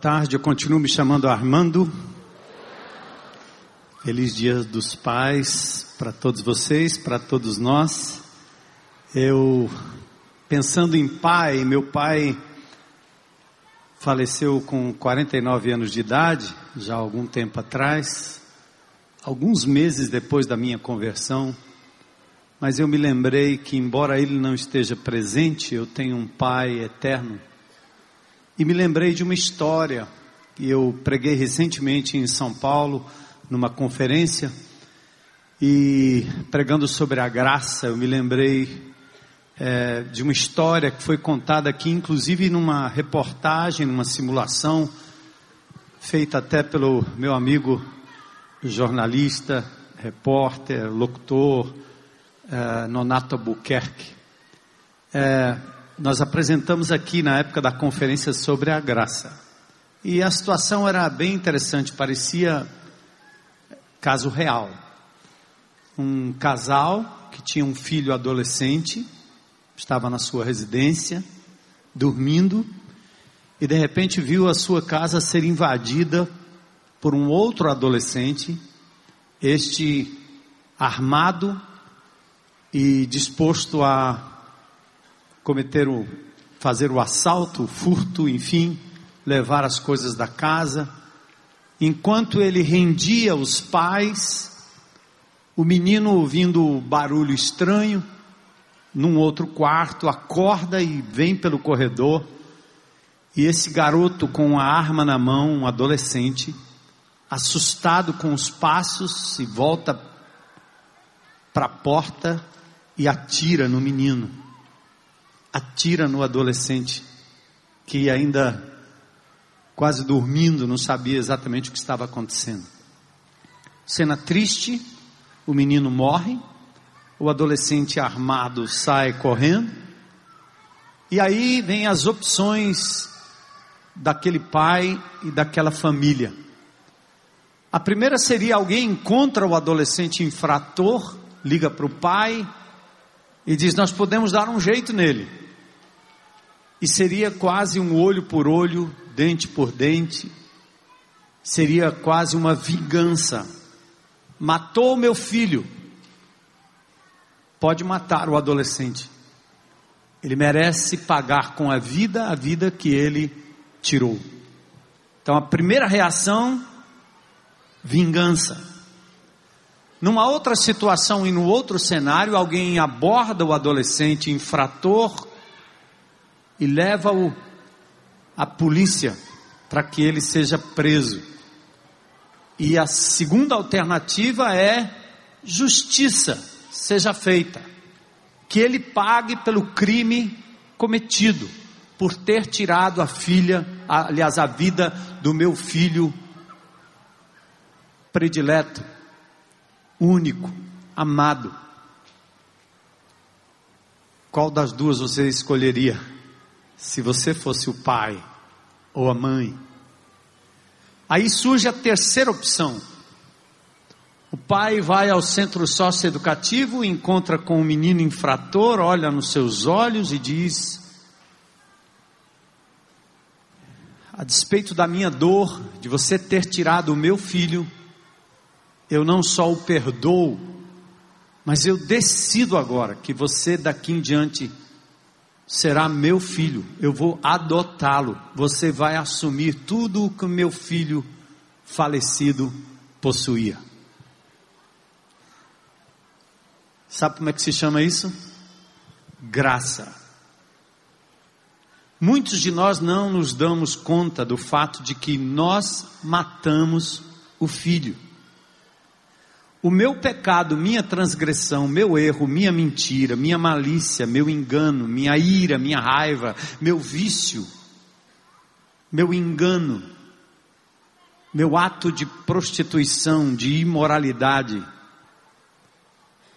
Tarde, eu continuo me chamando Armando. Feliz Dia dos Pais para todos vocês, para todos nós. Eu, pensando em pai, meu pai faleceu com 49 anos de idade, já há algum tempo atrás, alguns meses depois da minha conversão. Mas eu me lembrei que, embora ele não esteja presente, eu tenho um pai eterno e me lembrei de uma história que eu preguei recentemente em São Paulo, numa conferência, e pregando sobre a graça, eu me lembrei é, de uma história que foi contada aqui, inclusive numa reportagem, numa simulação, feita até pelo meu amigo jornalista, repórter, locutor, é, Nonato Albuquerque. É, nós apresentamos aqui na época da conferência sobre a graça. E a situação era bem interessante, parecia caso real. Um casal que tinha um filho adolescente, estava na sua residência, dormindo, e de repente viu a sua casa ser invadida por um outro adolescente, este armado e disposto a cometer o, fazer o assalto, o furto, enfim, levar as coisas da casa. Enquanto ele rendia os pais, o menino ouvindo barulho estranho, num outro quarto, acorda e vem pelo corredor. E esse garoto com a arma na mão, um adolescente, assustado com os passos, se volta para a porta e atira no menino atira no adolescente que ainda quase dormindo não sabia exatamente o que estava acontecendo. Cena triste, o menino morre, o adolescente armado sai correndo, e aí vem as opções daquele pai e daquela família. A primeira seria alguém encontra o adolescente infrator, liga para o pai e diz: Nós podemos dar um jeito nele e seria quase um olho por olho, dente por dente, seria quase uma vingança. Matou meu filho, pode matar o adolescente. Ele merece pagar com a vida a vida que ele tirou. Então a primeira reação, vingança. Numa outra situação e no outro cenário, alguém aborda o adolescente infrator e leva-o à polícia para que ele seja preso. E a segunda alternativa é justiça seja feita, que ele pague pelo crime cometido por ter tirado a filha, aliás, a vida do meu filho predileto, único, amado. Qual das duas você escolheria? se você fosse o pai ou a mãe. Aí surge a terceira opção. O pai vai ao centro socioeducativo, encontra com o menino infrator, olha nos seus olhos e diz: A despeito da minha dor, de você ter tirado o meu filho, eu não só o perdoo, mas eu decido agora que você daqui em diante será meu filho, eu vou adotá-lo. Você vai assumir tudo o que meu filho falecido possuía. Sabe como é que se chama isso? Graça. Muitos de nós não nos damos conta do fato de que nós matamos o filho. O meu pecado, minha transgressão, meu erro, minha mentira, minha malícia, meu engano, minha ira, minha raiva, meu vício, meu engano, meu ato de prostituição, de imoralidade,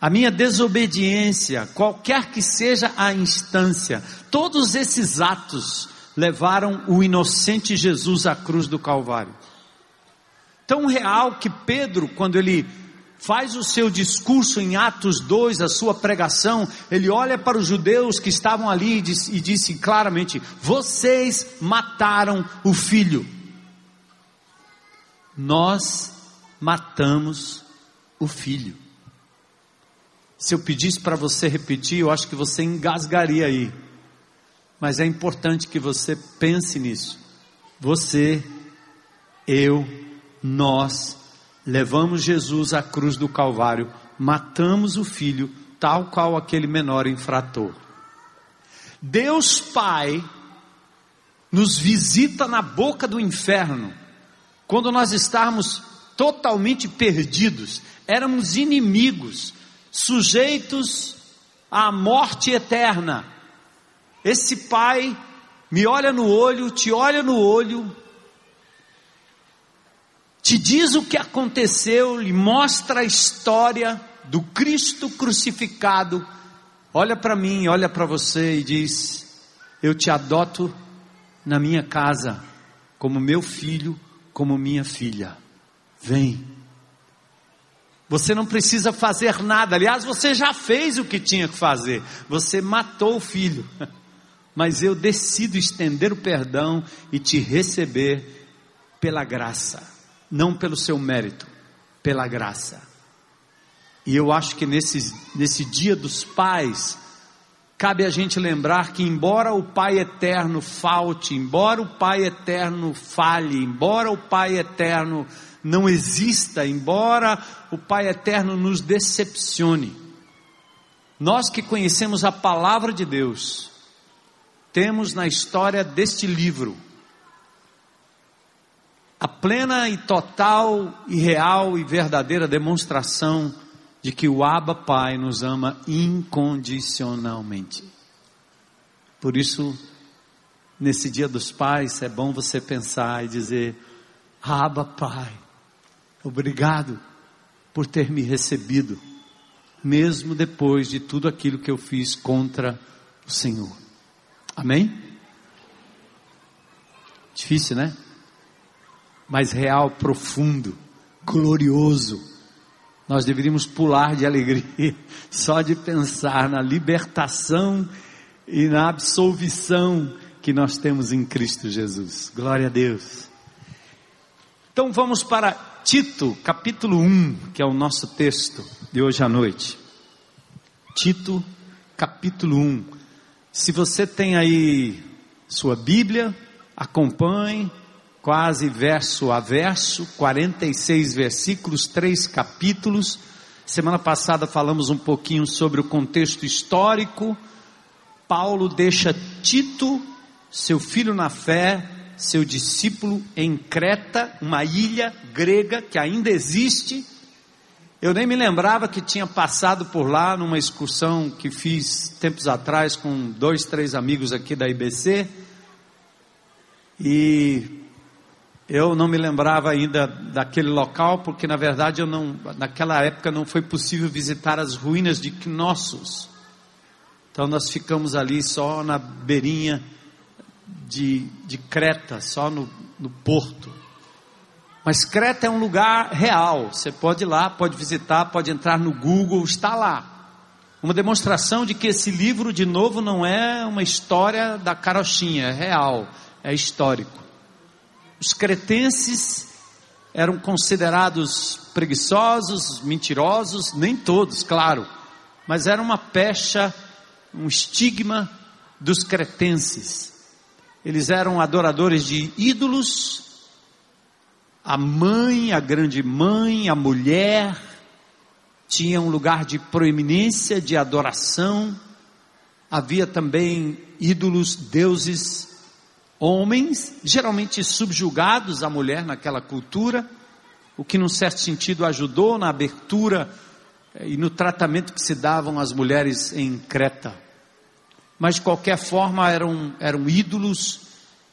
a minha desobediência, qualquer que seja a instância, todos esses atos levaram o inocente Jesus à cruz do Calvário. Tão real que Pedro, quando ele faz o seu discurso em Atos 2, a sua pregação, ele olha para os judeus que estavam ali e disse, e disse claramente: Vocês mataram o filho. Nós matamos o filho. Se eu pedisse para você repetir, eu acho que você engasgaria aí. Mas é importante que você pense nisso. Você, eu, nós levamos Jesus à cruz do Calvário, matamos o filho, tal qual aquele menor infrator. Deus Pai nos visita na boca do inferno, quando nós estávamos totalmente perdidos, éramos inimigos, sujeitos à morte eterna. Esse Pai me olha no olho, te olha no olho, te diz o que aconteceu, lhe mostra a história do Cristo crucificado. Olha para mim, olha para você e diz: Eu te adoto na minha casa, como meu filho, como minha filha. Vem. Você não precisa fazer nada, aliás, você já fez o que tinha que fazer, você matou o filho. Mas eu decido estender o perdão e te receber pela graça não pelo seu mérito, pela graça. E eu acho que nesse, nesse dia dos pais, cabe a gente lembrar que, embora o Pai eterno falte, embora o Pai eterno falhe, embora o Pai eterno não exista, embora o Pai eterno nos decepcione, nós que conhecemos a palavra de Deus, temos na história deste livro a plena e total e real e verdadeira demonstração de que o Abba Pai nos ama incondicionalmente. Por isso, nesse dia dos pais, é bom você pensar e dizer: Abba Pai, obrigado por ter me recebido, mesmo depois de tudo aquilo que eu fiz contra o Senhor. Amém? Difícil, né? Mas real, profundo, glorioso. Nós deveríamos pular de alegria só de pensar na libertação e na absolvição que nós temos em Cristo Jesus. Glória a Deus. Então vamos para Tito, capítulo 1, que é o nosso texto de hoje à noite. Tito, capítulo 1. Se você tem aí sua Bíblia, acompanhe quase verso a verso, 46 versículos, três capítulos. Semana passada falamos um pouquinho sobre o contexto histórico. Paulo deixa Tito, seu filho na fé, seu discípulo em Creta, uma ilha grega que ainda existe. Eu nem me lembrava que tinha passado por lá numa excursão que fiz tempos atrás com dois, três amigos aqui da IBC. E eu não me lembrava ainda daquele local, porque na verdade eu não, naquela época não foi possível visitar as ruínas de Knossos. Então nós ficamos ali só na beirinha de, de Creta, só no, no porto. Mas Creta é um lugar real. Você pode ir lá, pode visitar, pode entrar no Google, está lá. Uma demonstração de que esse livro, de novo, não é uma história da carochinha, é real, é histórico. Os cretenses eram considerados preguiçosos, mentirosos, nem todos, claro, mas era uma pecha, um estigma dos cretenses. Eles eram adoradores de ídolos, a mãe, a grande mãe, a mulher, tinha um lugar de proeminência, de adoração. Havia também ídolos, deuses homens, geralmente subjugados à mulher naquela cultura, o que num certo sentido ajudou na abertura eh, e no tratamento que se davam às mulheres em Creta. Mas de qualquer forma eram, eram ídolos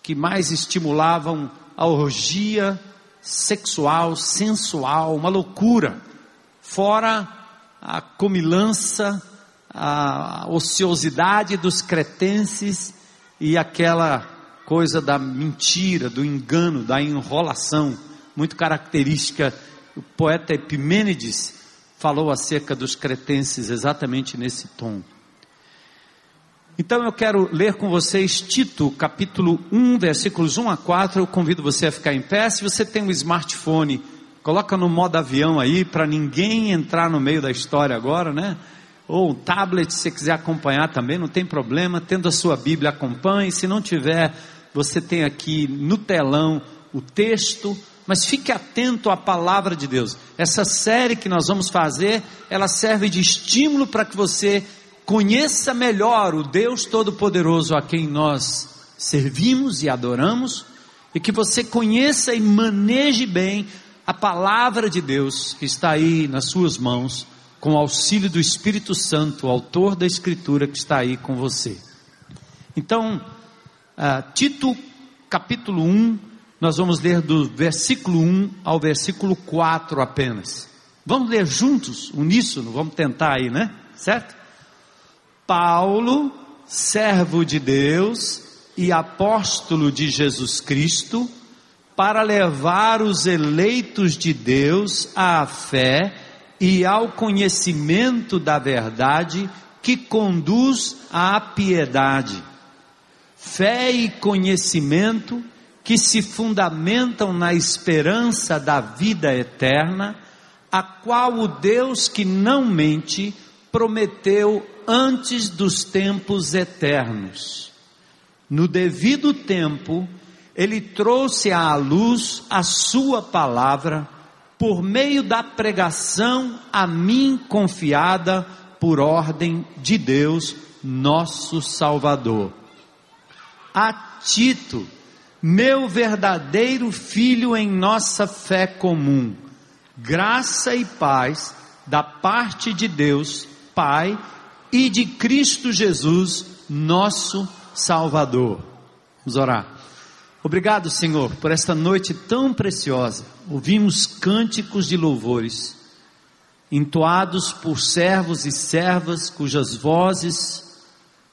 que mais estimulavam a orgia sexual, sensual, uma loucura, fora a comilança, a ociosidade dos cretenses e aquela coisa da mentira, do engano, da enrolação, muito característica. O poeta Epimênides falou acerca dos cretenses exatamente nesse tom. Então eu quero ler com vocês Tito, capítulo 1, versículos 1 a 4. Eu convido você a ficar em pé. Se você tem um smartphone, coloca no modo avião aí para ninguém entrar no meio da história agora, né? Ou um tablet, se quiser acompanhar também, não tem problema. Tendo a sua Bíblia, acompanhe. Se não tiver, você tem aqui no telão o texto, mas fique atento à palavra de Deus. Essa série que nós vamos fazer, ela serve de estímulo para que você conheça melhor o Deus Todo-Poderoso a quem nós servimos e adoramos, e que você conheça e maneje bem a palavra de Deus que está aí nas suas mãos, com o auxílio do Espírito Santo, autor da Escritura que está aí com você. Então, uh, Tito capítulo 1, nós vamos ler do versículo 1 ao versículo 4 apenas. Vamos ler juntos, uníssono, vamos tentar aí, né? Certo? Paulo, servo de Deus e apóstolo de Jesus Cristo, para levar os eleitos de Deus à fé e ao conhecimento da verdade que conduz à piedade. Fé e conhecimento que se fundamentam na esperança da vida eterna, a qual o Deus que não mente prometeu antes dos tempos eternos. No devido tempo, ele trouxe à luz a sua palavra por meio da pregação a mim confiada por ordem de Deus, nosso Salvador. A Tito, meu verdadeiro filho em nossa fé comum, graça e paz da parte de Deus, Pai e de Cristo Jesus, nosso Salvador. Vamos orar. Obrigado, Senhor, por esta noite tão preciosa. Ouvimos cânticos de louvores, entoados por servos e servas cujas vozes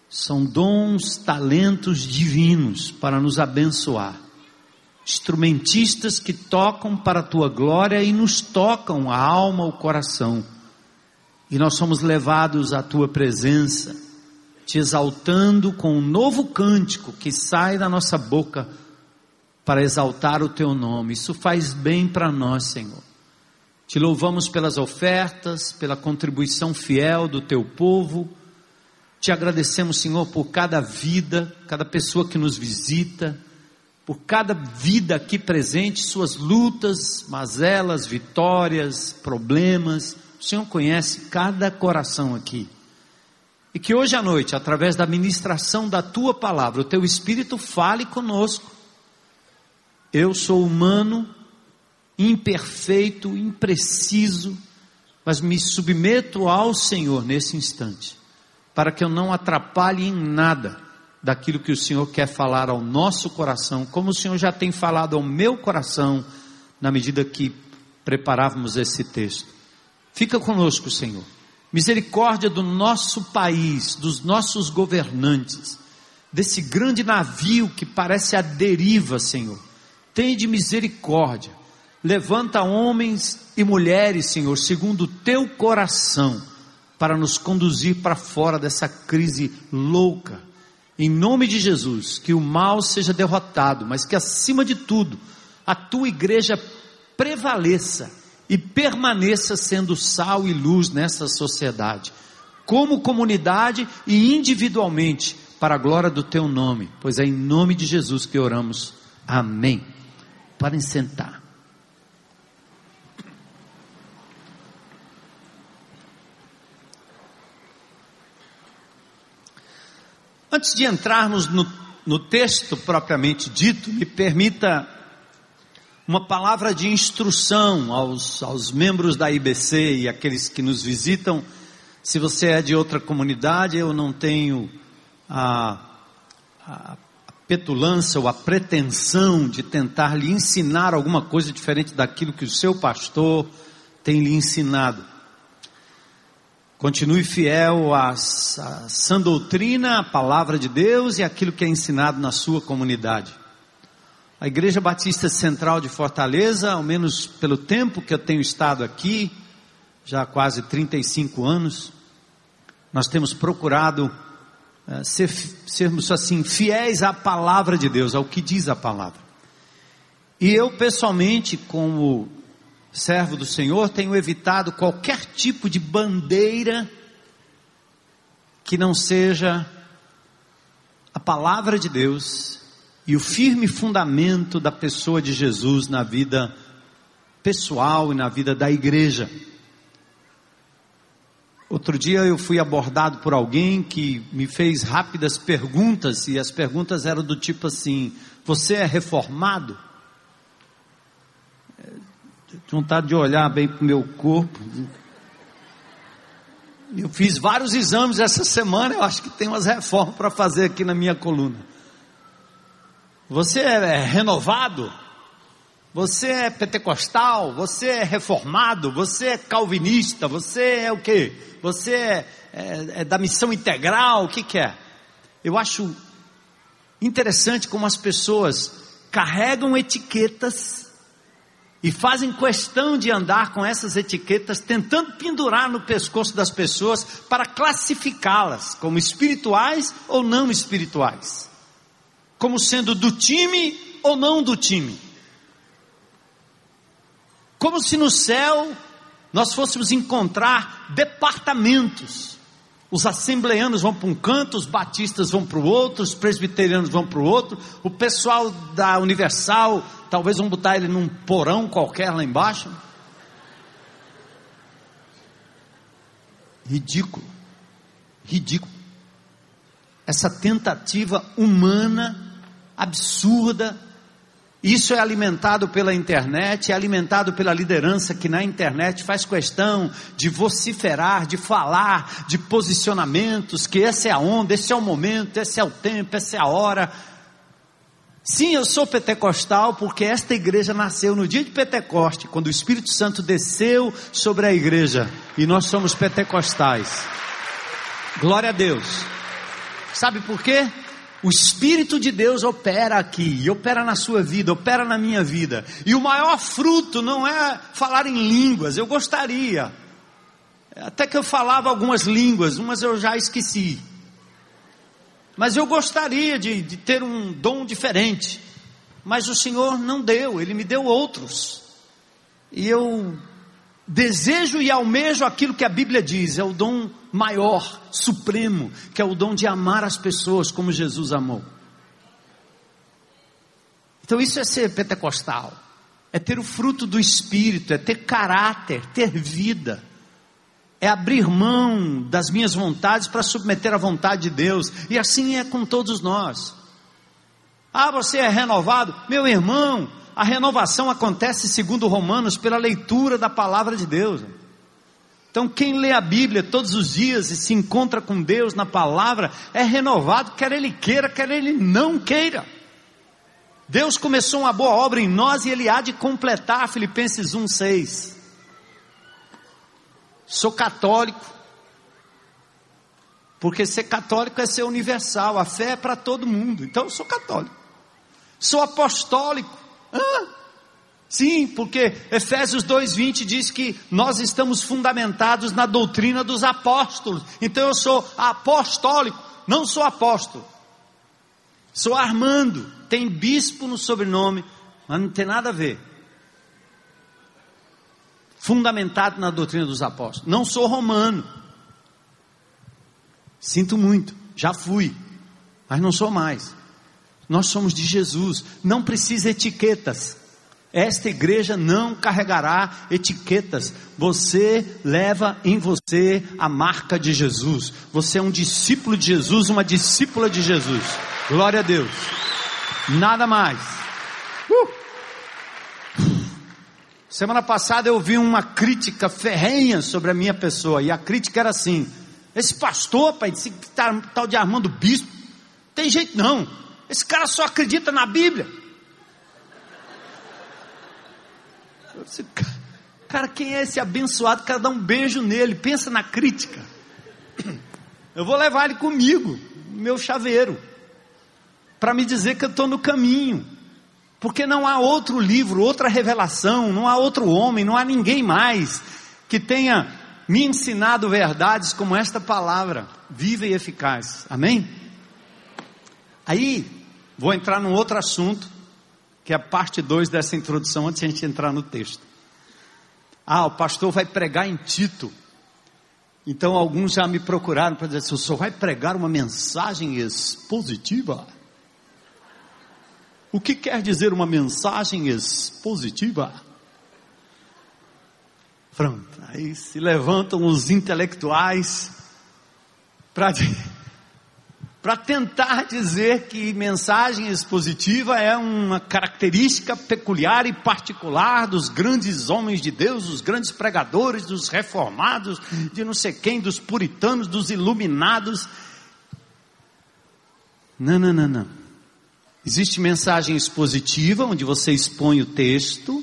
são dons, talentos divinos para nos abençoar. Instrumentistas que tocam para a tua glória e nos tocam a alma, o coração e nós somos levados à tua presença, te exaltando com um novo cântico que sai da nossa boca para exaltar o teu nome. Isso faz bem para nós, Senhor. Te louvamos pelas ofertas, pela contribuição fiel do teu povo. Te agradecemos, Senhor, por cada vida, cada pessoa que nos visita, por cada vida aqui presente, suas lutas, mazelas, vitórias, problemas o Senhor conhece cada coração aqui. E que hoje à noite, através da ministração da tua palavra, o teu Espírito fale conosco. Eu sou humano, imperfeito, impreciso, mas me submeto ao Senhor nesse instante, para que eu não atrapalhe em nada daquilo que o Senhor quer falar ao nosso coração, como o Senhor já tem falado ao meu coração, na medida que preparávamos esse texto. Fica conosco, Senhor. Misericórdia do nosso país, dos nossos governantes, desse grande navio que parece a deriva, Senhor. Tem de misericórdia. Levanta homens e mulheres, Senhor, segundo o teu coração, para nos conduzir para fora dessa crise louca. Em nome de Jesus, que o mal seja derrotado, mas que acima de tudo, a tua igreja prevaleça e permaneça sendo sal e luz nessa sociedade, como comunidade e individualmente, para a glória do teu nome, pois é em nome de Jesus que oramos. Amém. Podem sentar. Antes de entrarmos no, no texto propriamente dito, me permita uma palavra de instrução aos, aos membros da IBC e aqueles que nos visitam. Se você é de outra comunidade, eu não tenho a, a petulância ou a pretensão de tentar lhe ensinar alguma coisa diferente daquilo que o seu pastor tem lhe ensinado. Continue fiel à, à sã doutrina, à palavra de Deus e aquilo que é ensinado na sua comunidade. A Igreja Batista Central de Fortaleza, ao menos pelo tempo que eu tenho estado aqui, já há quase 35 anos, nós temos procurado ser, sermos assim, fiéis à palavra de Deus, ao que diz a palavra. E eu pessoalmente, como servo do Senhor, tenho evitado qualquer tipo de bandeira que não seja a palavra de Deus e o firme fundamento da pessoa de Jesus na vida pessoal e na vida da igreja. Outro dia eu fui abordado por alguém que me fez rápidas perguntas e as perguntas eram do tipo assim: Você é reformado? vontade de olhar bem para o meu corpo. Eu fiz vários exames essa semana, eu acho que tem umas reformas para fazer aqui na minha coluna. Você é renovado? Você é pentecostal? Você é reformado? Você é calvinista? Você é o que? Você é, é, é, da missão integral? O que, que é? Eu acho interessante como as pessoas carregam etiquetas e fazem questão de andar com essas etiquetas, tentando pendurar no pescoço das pessoas para classificá-las como espirituais ou não espirituais, como sendo do time ou não do time. Como se no céu nós fôssemos encontrar departamentos. Os assembleanos vão para um canto, os batistas vão para o outro, os presbiterianos vão para o outro, o pessoal da Universal talvez vão botar ele num porão qualquer lá embaixo. Ridículo. Ridículo. Essa tentativa humana, absurda, isso é alimentado pela internet, é alimentado pela liderança que na internet faz questão de vociferar, de falar, de posicionamentos, que essa é a onda, esse é o momento, esse é o tempo, essa é a hora. Sim, eu sou pentecostal porque esta igreja nasceu no dia de Pentecoste, quando o Espírito Santo desceu sobre a igreja e nós somos pentecostais. Glória a Deus. Sabe por quê? O Espírito de Deus opera aqui, e opera na sua vida, opera na minha vida. E o maior fruto não é falar em línguas, eu gostaria. Até que eu falava algumas línguas, umas eu já esqueci. Mas eu gostaria de, de ter um dom diferente. Mas o Senhor não deu, Ele me deu outros. E eu desejo e almejo aquilo que a Bíblia diz, é o dom maior, supremo, que é o dom de amar as pessoas como Jesus amou. Então isso é ser pentecostal, é ter o fruto do Espírito, é ter caráter, ter vida é abrir mão das minhas vontades para submeter à vontade de Deus, e assim é com todos nós. Ah, você é renovado? Meu irmão, a renovação acontece, segundo Romanos, pela leitura da palavra de Deus. Então, quem lê a Bíblia todos os dias e se encontra com Deus na palavra, é renovado, quer ele queira, quer ele não queira. Deus começou uma boa obra em nós e ele há de completar, Filipenses 1,6 sou católico. Porque ser católico é ser universal, a fé é para todo mundo. Então eu sou católico. Sou apostólico. Ah, sim, porque Efésios 2:20 diz que nós estamos fundamentados na doutrina dos apóstolos. Então eu sou apostólico, não sou apóstolo. Sou Armando, tem bispo no sobrenome, mas não tem nada a ver fundamentado na doutrina dos apóstolos. Não sou romano. Sinto muito, já fui, mas não sou mais. Nós somos de Jesus, não precisa etiquetas. Esta igreja não carregará etiquetas. Você leva em você a marca de Jesus. Você é um discípulo de Jesus, uma discípula de Jesus. Glória a Deus. Nada mais. Uh! Semana passada eu vi uma crítica ferrenha sobre a minha pessoa, e a crítica era assim: esse pastor, pai, esse tal de Armando Bispo, tem jeito não, esse cara só acredita na Bíblia. Disse, cara, quem é esse abençoado? Quero dar um beijo nele, pensa na crítica. Eu vou levar ele comigo, meu chaveiro, para me dizer que eu estou no caminho. Porque não há outro livro, outra revelação, não há outro homem, não há ninguém mais que tenha me ensinado verdades como esta palavra, viva e eficaz. Amém? Aí, vou entrar num outro assunto, que é a parte 2 dessa introdução, antes de a gente entrar no texto. Ah, o pastor vai pregar em Tito. Então alguns já me procuraram para dizer o senhor vai pregar uma mensagem expositiva? O que quer dizer uma mensagem expositiva? Pronto, aí se levantam os intelectuais para para tentar dizer que mensagem expositiva é uma característica peculiar e particular dos grandes homens de Deus, dos grandes pregadores, dos reformados, de não sei quem, dos puritanos, dos iluminados. Não, não, não, não. Existe mensagem expositiva, onde você expõe o texto,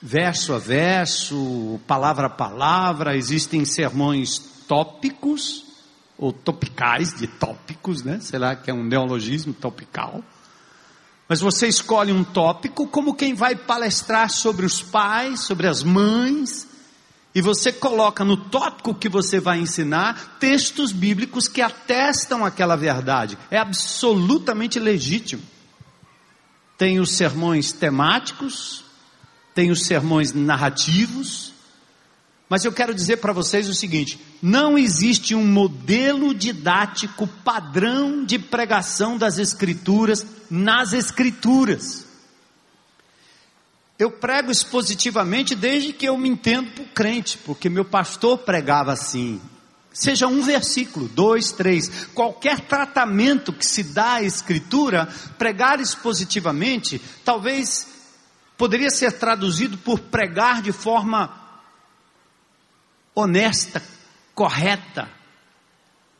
verso a verso, palavra a palavra, existem sermões tópicos, ou topicais, de tópicos, né? Será que é um neologismo topical? Mas você escolhe um tópico como quem vai palestrar sobre os pais, sobre as mães, e você coloca no tópico que você vai ensinar textos bíblicos que atestam aquela verdade. É absolutamente legítimo. Tem os sermões temáticos, tem os sermões narrativos, mas eu quero dizer para vocês o seguinte: não existe um modelo didático padrão de pregação das Escrituras nas Escrituras. Eu prego expositivamente desde que eu me entendo por crente, porque meu pastor pregava assim. Seja um versículo, dois, três, qualquer tratamento que se dá à Escritura, pregar expositivamente, talvez poderia ser traduzido por pregar de forma honesta, correta,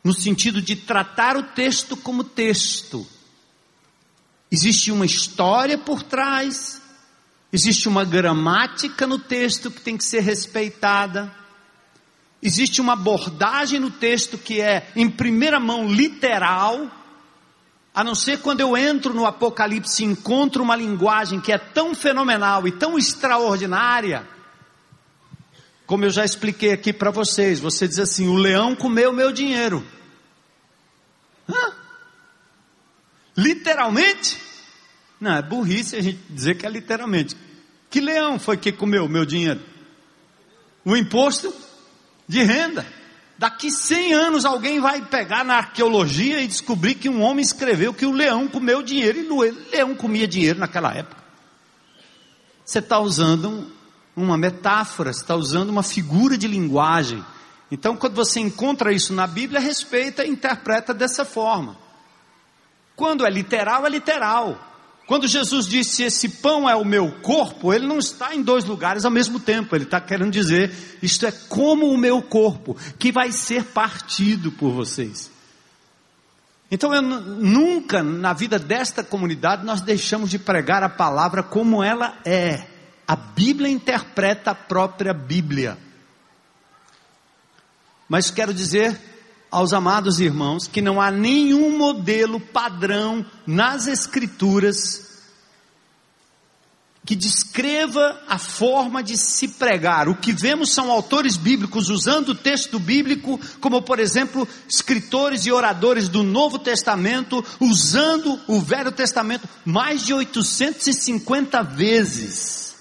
no sentido de tratar o texto como texto. Existe uma história por trás, existe uma gramática no texto que tem que ser respeitada, existe uma abordagem no texto que é, em primeira mão, literal, a não ser quando eu entro no Apocalipse e encontro uma linguagem que é tão fenomenal e tão extraordinária, como eu já expliquei aqui para vocês, você diz assim: o leão comeu meu dinheiro. Hã? Literalmente? Não, é burrice a gente dizer que é literalmente. Que leão foi que comeu meu dinheiro? O imposto de renda. Daqui 100 anos alguém vai pegar na arqueologia e descobrir que um homem escreveu que o leão comeu dinheiro e o leão comia dinheiro naquela época. Você está usando uma metáfora, está usando uma figura de linguagem. Então, quando você encontra isso na Bíblia, respeita e interpreta dessa forma. Quando é literal, é literal. Quando Jesus disse esse pão é o meu corpo, ele não está em dois lugares ao mesmo tempo. Ele está querendo dizer isto é como o meu corpo que vai ser partido por vocês. Então eu nunca na vida desta comunidade nós deixamos de pregar a palavra como ela é. A Bíblia interpreta a própria Bíblia. Mas quero dizer aos amados irmãos que não há nenhum modelo padrão nas Escrituras que descreva a forma de se pregar. O que vemos são autores bíblicos usando o texto bíblico, como por exemplo, escritores e oradores do Novo Testamento, usando o Velho Testamento mais de 850 vezes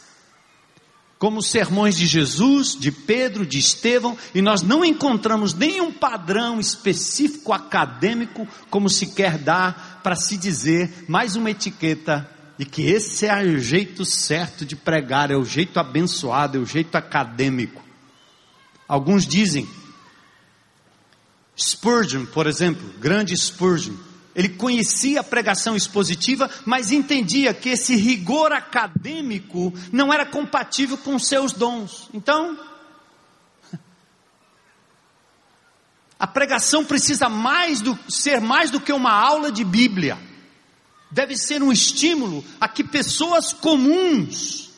como os sermões de Jesus, de Pedro, de Estevão, e nós não encontramos nenhum padrão específico acadêmico como se quer dar para se dizer mais uma etiqueta de que esse é o jeito certo de pregar, é o jeito abençoado, é o jeito acadêmico. Alguns dizem, Spurgeon, por exemplo, grande Spurgeon, ele conhecia a pregação expositiva, mas entendia que esse rigor acadêmico não era compatível com seus dons. Então, a pregação precisa mais do, ser mais do que uma aula de Bíblia. Deve ser um estímulo a que pessoas comuns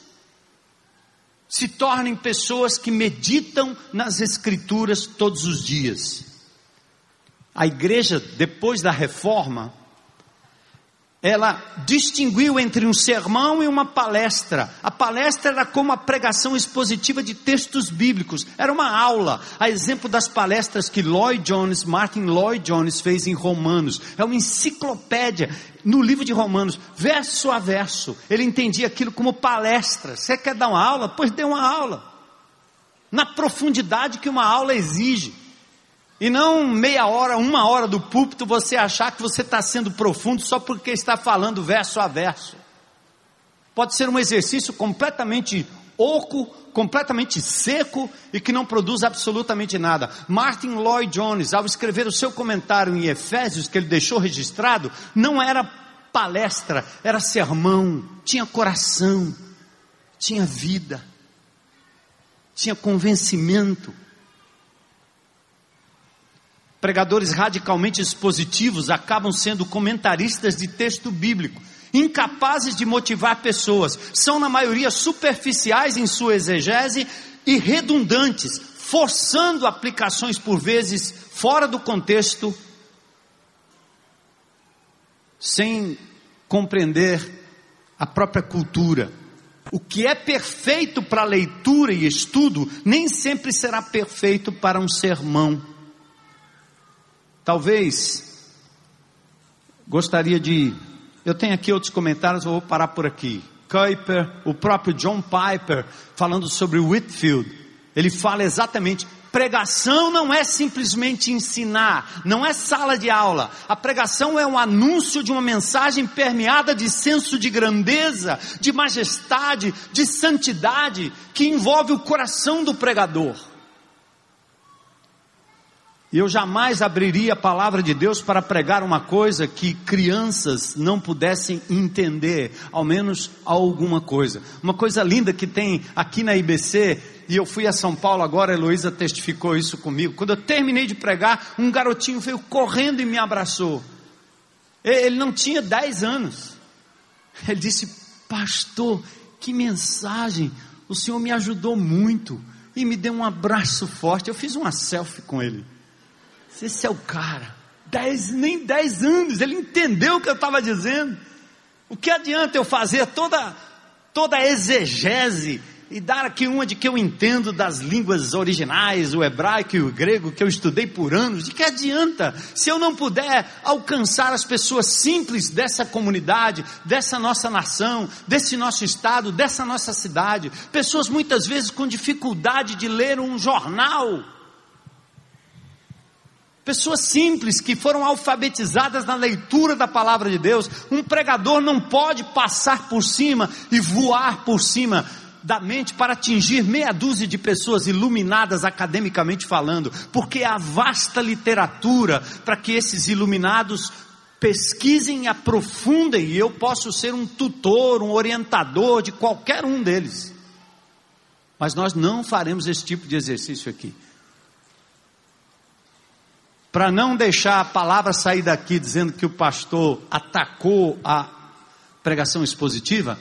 se tornem pessoas que meditam nas Escrituras todos os dias. A igreja, depois da reforma, ela distinguiu entre um sermão e uma palestra. A palestra era como a pregação expositiva de textos bíblicos, era uma aula, a exemplo das palestras que Lloyd Jones, Martin Lloyd Jones fez em Romanos. É uma enciclopédia no livro de Romanos, verso a verso. Ele entendia aquilo como palestra. Você quer dar uma aula? Pois dê uma aula. Na profundidade que uma aula exige. E não meia hora, uma hora do púlpito você achar que você está sendo profundo só porque está falando verso a verso. Pode ser um exercício completamente oco, completamente seco e que não produz absolutamente nada. Martin Lloyd Jones, ao escrever o seu comentário em Efésios, que ele deixou registrado, não era palestra, era sermão, tinha coração, tinha vida, tinha convencimento Pregadores radicalmente expositivos acabam sendo comentaristas de texto bíblico, incapazes de motivar pessoas, são na maioria superficiais em sua exegese e redundantes, forçando aplicações por vezes fora do contexto, sem compreender a própria cultura. O que é perfeito para leitura e estudo nem sempre será perfeito para um sermão. Talvez gostaria de. Eu tenho aqui outros comentários, eu vou parar por aqui. Kuiper, o próprio John Piper, falando sobre Whitfield, ele fala exatamente: pregação não é simplesmente ensinar, não é sala de aula. A pregação é um anúncio de uma mensagem permeada de senso de grandeza, de majestade, de santidade, que envolve o coração do pregador. E eu jamais abriria a palavra de Deus para pregar uma coisa que crianças não pudessem entender, ao menos alguma coisa. Uma coisa linda que tem aqui na IBC, e eu fui a São Paulo agora, a Heloísa testificou isso comigo. Quando eu terminei de pregar, um garotinho veio correndo e me abraçou. Ele não tinha 10 anos. Ele disse: Pastor, que mensagem! O Senhor me ajudou muito e me deu um abraço forte. Eu fiz uma selfie com ele. Esse é o cara. Dez, nem dez anos, ele entendeu o que eu estava dizendo. O que adianta eu fazer toda, toda exegese e dar aqui uma de que eu entendo das línguas originais, o hebraico e o grego, que eu estudei por anos, de que adianta se eu não puder alcançar as pessoas simples dessa comunidade, dessa nossa nação, desse nosso estado, dessa nossa cidade, pessoas muitas vezes com dificuldade de ler um jornal, Pessoas simples que foram alfabetizadas na leitura da palavra de Deus. Um pregador não pode passar por cima e voar por cima da mente para atingir meia dúzia de pessoas iluminadas academicamente falando, porque há vasta literatura para que esses iluminados pesquisem e aprofundem, e eu posso ser um tutor, um orientador de qualquer um deles. Mas nós não faremos esse tipo de exercício aqui para não deixar a palavra sair daqui dizendo que o pastor atacou a pregação expositiva,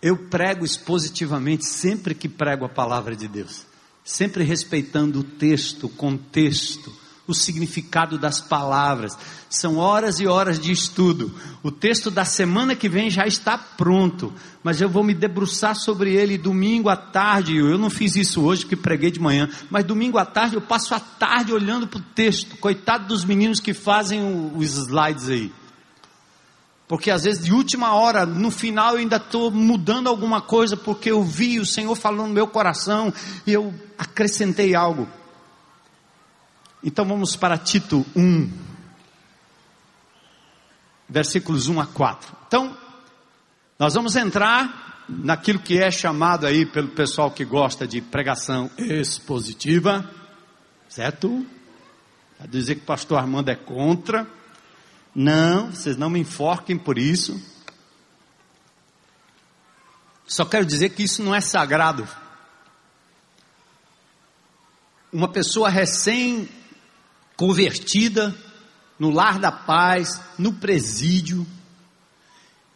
eu prego expositivamente sempre que prego a palavra de Deus, sempre respeitando o texto, o contexto, o significado das palavras. São horas e horas de estudo. O texto da semana que vem já está pronto, mas eu vou me debruçar sobre ele domingo à tarde. Eu não fiz isso hoje porque preguei de manhã, mas domingo à tarde eu passo a tarde olhando para o texto. Coitado dos meninos que fazem os slides aí. Porque às vezes de última hora, no final eu ainda estou mudando alguma coisa porque eu vi o Senhor falando no meu coração e eu acrescentei algo. Então vamos para Tito 1, versículos 1 a 4. Então, nós vamos entrar naquilo que é chamado aí pelo pessoal que gosta de pregação expositiva, certo? Vai dizer que o pastor Armando é contra. Não, vocês não me enforquem por isso. Só quero dizer que isso não é sagrado. Uma pessoa recém convertida, no lar da paz, no presídio,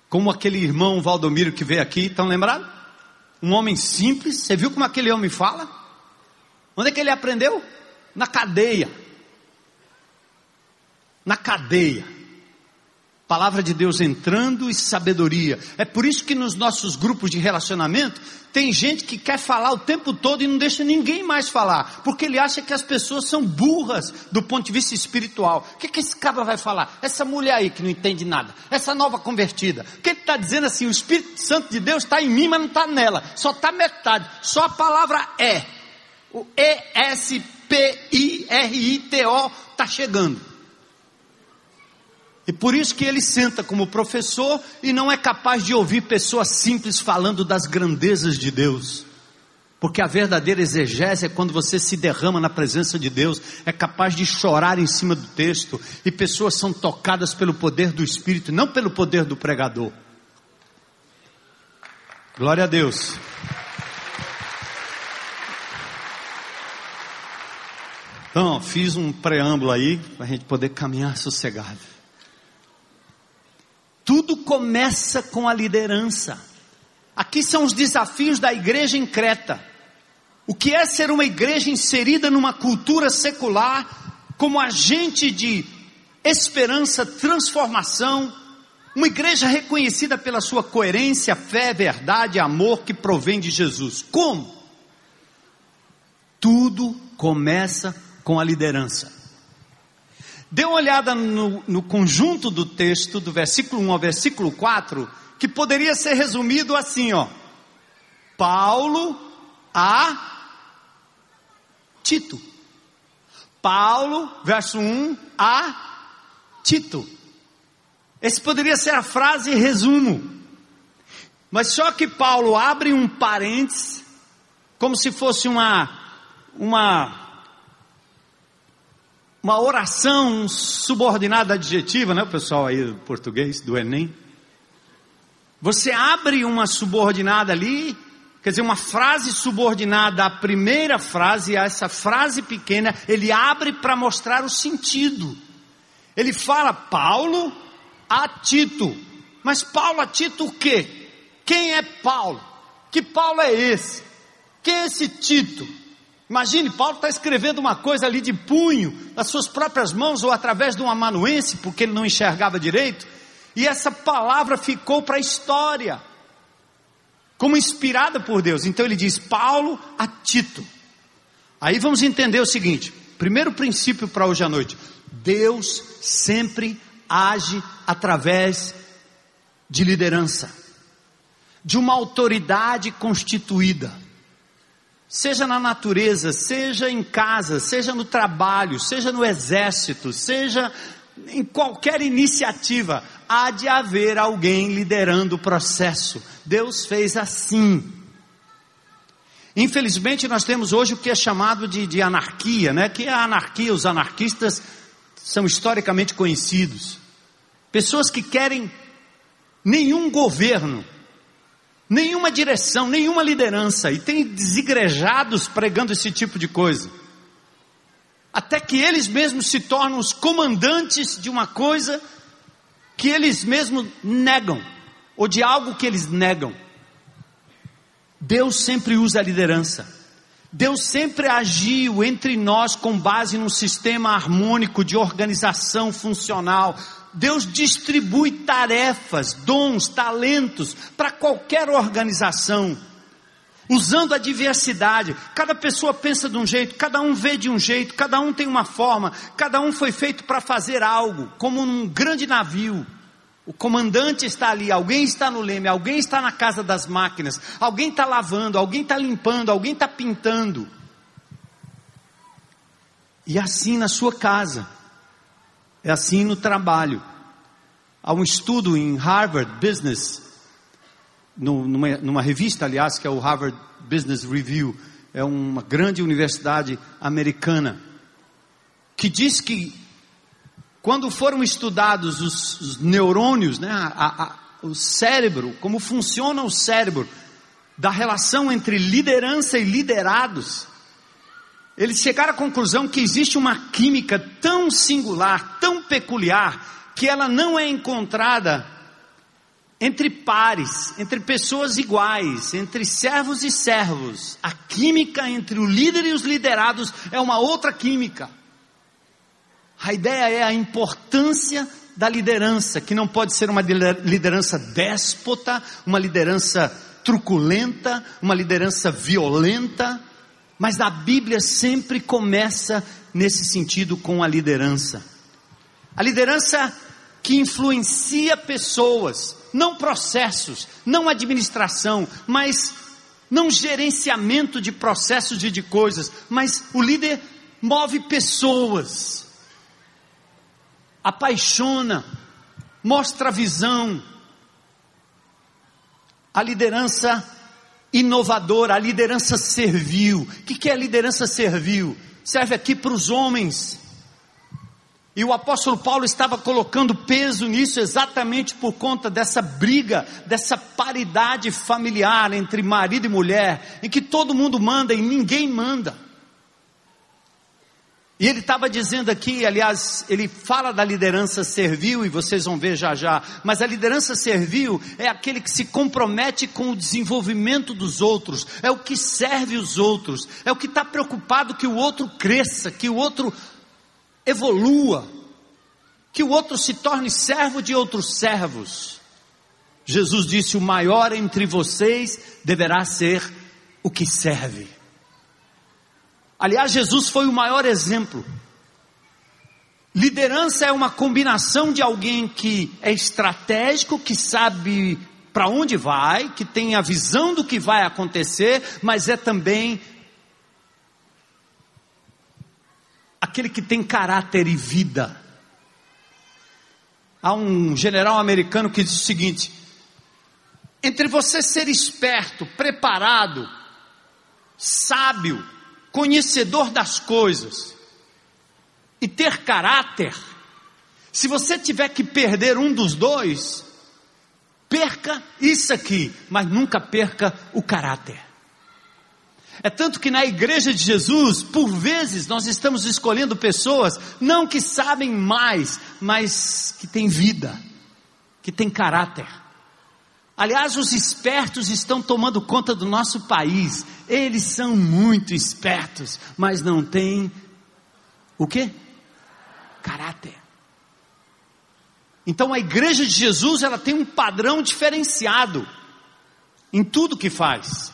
como aquele irmão Valdomiro que veio aqui, estão lembrados? Um homem simples, você viu como aquele homem fala? Onde é que ele aprendeu? Na cadeia. Na cadeia. Palavra de Deus entrando e sabedoria. É por isso que nos nossos grupos de relacionamento tem gente que quer falar o tempo todo e não deixa ninguém mais falar, porque ele acha que as pessoas são burras do ponto de vista espiritual. O que, que esse cabra vai falar? Essa mulher aí que não entende nada, essa nova convertida. O que ele está dizendo assim? O Espírito Santo de Deus está em mim, mas não está nela. Só está metade. Só a palavra é. O E-S-P-I-R-I-T-O está chegando. E por isso que ele senta como professor e não é capaz de ouvir pessoas simples falando das grandezas de Deus. Porque a verdadeira exegese é quando você se derrama na presença de Deus, é capaz de chorar em cima do texto, e pessoas são tocadas pelo poder do Espírito, não pelo poder do pregador. Glória a Deus. Então, fiz um preâmbulo aí, para a gente poder caminhar sossegado. Tudo começa com a liderança. Aqui são os desafios da igreja em Creta. O que é ser uma igreja inserida numa cultura secular, como agente de esperança, transformação, uma igreja reconhecida pela sua coerência, fé, verdade, amor que provém de Jesus. Como? Tudo começa com a liderança. Dê uma olhada no, no conjunto do texto, do versículo 1 ao versículo 4, que poderia ser resumido assim, ó. Paulo a Tito. Paulo, verso 1, a Tito. Esse poderia ser a frase resumo. Mas só que Paulo abre um parênteses, como se fosse uma, uma uma oração subordinada adjetiva, né, pessoal aí do português, do Enem. Você abre uma subordinada ali, quer dizer, uma frase subordinada à primeira frase, a essa frase pequena, ele abre para mostrar o sentido. Ele fala Paulo a Tito. Mas Paulo a Tito o quê? Quem é Paulo? Que Paulo é esse? Quem é esse Tito? Imagine, Paulo está escrevendo uma coisa ali de punho, das suas próprias mãos ou através de um amanuense, porque ele não enxergava direito, e essa palavra ficou para a história, como inspirada por Deus. Então ele diz: Paulo a Tito. Aí vamos entender o seguinte: primeiro princípio para hoje à noite: Deus sempre age através de liderança, de uma autoridade constituída seja na natureza, seja em casa, seja no trabalho, seja no exército, seja em qualquer iniciativa, há de haver alguém liderando o processo. Deus fez assim. Infelizmente, nós temos hoje o que é chamado de, de anarquia, né? Que é a anarquia, os anarquistas são historicamente conhecidos. Pessoas que querem nenhum governo, nenhuma direção, nenhuma liderança, e tem desigrejados pregando esse tipo de coisa. Até que eles mesmos se tornam os comandantes de uma coisa que eles mesmos negam, ou de algo que eles negam. Deus sempre usa a liderança. Deus sempre agiu entre nós com base num sistema harmônico de organização funcional, Deus distribui tarefas, dons, talentos para qualquer organização, usando a diversidade. Cada pessoa pensa de um jeito, cada um vê de um jeito, cada um tem uma forma, cada um foi feito para fazer algo, como num grande navio. O comandante está ali, alguém está no leme, alguém está na casa das máquinas, alguém está lavando, alguém está limpando, alguém está pintando. E assim na sua casa. É assim no trabalho. Há um estudo em Harvard Business, numa, numa revista, aliás, que é o Harvard Business Review, é uma grande universidade americana, que diz que quando foram estudados os, os neurônios, né, a, a, o cérebro, como funciona o cérebro, da relação entre liderança e liderados, eles chegaram à conclusão que existe uma química tão singular, tão peculiar, que ela não é encontrada entre pares, entre pessoas iguais, entre servos e servos. A química entre o líder e os liderados é uma outra química. A ideia é a importância da liderança, que não pode ser uma liderança déspota, uma liderança truculenta, uma liderança violenta, mas a Bíblia sempre começa nesse sentido com a liderança. A liderança que influencia pessoas, não processos, não administração, mas não gerenciamento de processos e de coisas, mas o líder move pessoas, apaixona, mostra visão, a liderança inovadora, a liderança servil. O que é a liderança servil? Serve aqui para os homens. E o apóstolo Paulo estava colocando peso nisso exatamente por conta dessa briga, dessa paridade familiar entre marido e mulher, em que todo mundo manda e ninguém manda. E ele estava dizendo aqui, aliás, ele fala da liderança servil, e vocês vão ver já já, mas a liderança servil é aquele que se compromete com o desenvolvimento dos outros, é o que serve os outros, é o que está preocupado que o outro cresça, que o outro evolua, que o outro se torne servo de outros servos. Jesus disse: o maior entre vocês deverá ser o que serve. Aliás, Jesus foi o maior exemplo. Liderança é uma combinação de alguém que é estratégico, que sabe para onde vai, que tem a visão do que vai acontecer, mas é também aquele que tem caráter e vida. Há um general americano que diz o seguinte: entre você ser esperto, preparado, sábio, conhecedor das coisas e ter caráter, se você tiver que perder um dos dois, perca isso aqui, mas nunca perca o caráter. É tanto que na igreja de Jesus, por vezes, nós estamos escolhendo pessoas, não que sabem mais, mas que têm vida, que têm caráter. Aliás, os espertos estão tomando conta do nosso país. Eles são muito espertos, mas não têm o quê? Caráter. Então a igreja de Jesus, ela tem um padrão diferenciado em tudo que faz.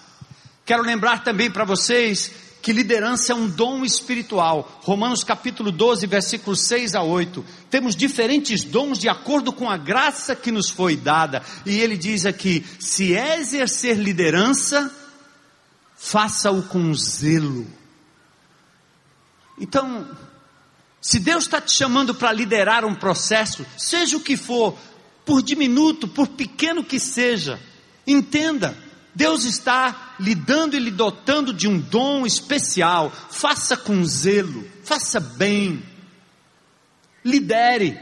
Quero lembrar também para vocês que liderança é um dom espiritual. Romanos capítulo 12, versículos 6 a 8. Temos diferentes dons de acordo com a graça que nos foi dada. E ele diz aqui: se é exercer liderança, faça-o com zelo. Então, se Deus está te chamando para liderar um processo, seja o que for, por diminuto, por pequeno que seja, entenda, Deus está lhe dando e lhe dotando de um dom especial. Faça com zelo, faça bem, lidere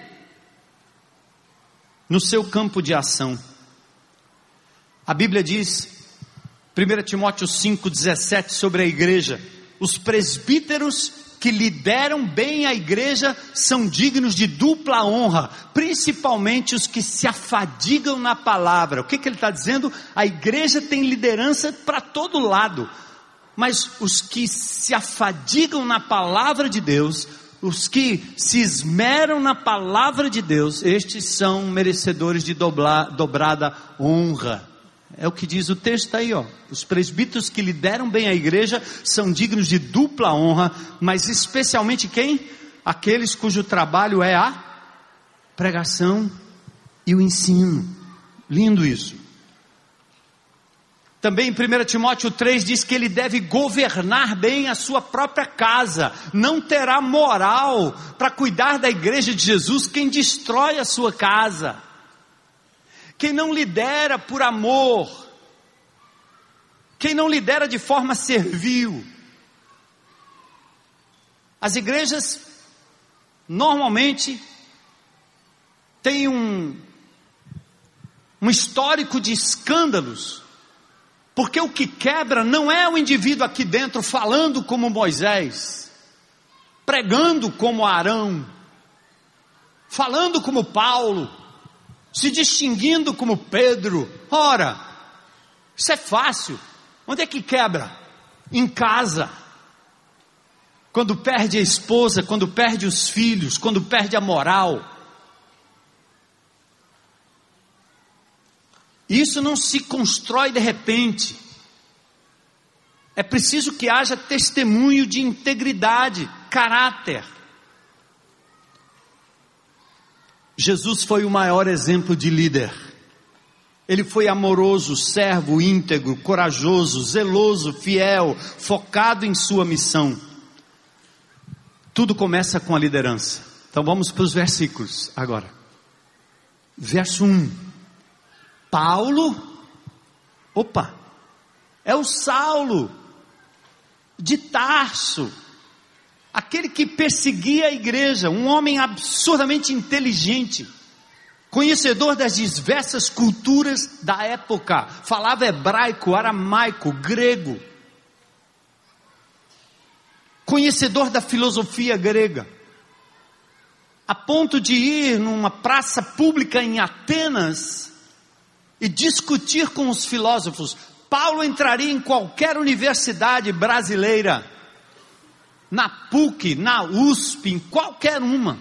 no seu campo de ação. A Bíblia diz, 1 Timóteo 5,17, sobre a igreja: os presbíteros que lideram bem a igreja são dignos de dupla honra, principalmente os que se afadigam na palavra. O que, que ele está dizendo? A igreja tem liderança para todo lado, mas os que se afadigam na palavra de Deus, os que se esmeram na palavra de Deus, estes são merecedores de dobrada honra. É o que diz o texto aí, ó. Os presbíteros que lideram bem a igreja são dignos de dupla honra, mas especialmente quem? Aqueles cujo trabalho é a pregação e o ensino. Lindo isso. Também em 1 Timóteo 3 diz que ele deve governar bem a sua própria casa. Não terá moral para cuidar da igreja de Jesus quem destrói a sua casa quem não lidera por amor, quem não lidera de forma servil. As igrejas normalmente têm um, um histórico de escândalos, porque o que quebra não é o indivíduo aqui dentro falando como Moisés, pregando como Arão, falando como Paulo, se distinguindo como Pedro. Ora, isso é fácil. Onde é que quebra? Em casa. Quando perde a esposa, quando perde os filhos, quando perde a moral. Isso não se constrói de repente. É preciso que haja testemunho de integridade, caráter. Jesus foi o maior exemplo de líder. Ele foi amoroso, servo, íntegro, corajoso, zeloso, fiel, focado em sua missão. Tudo começa com a liderança. Então vamos para os versículos agora. Verso 1. Paulo, opa, é o Saulo de Tarso, aquele que perseguia a igreja, um homem absurdamente inteligente, conhecedor das diversas culturas da época, falava hebraico, aramaico, grego, conhecedor da filosofia grega, a ponto de ir numa praça pública em Atenas e discutir com os filósofos. Paulo entraria em qualquer universidade brasileira na PUC, na USP, em qualquer uma,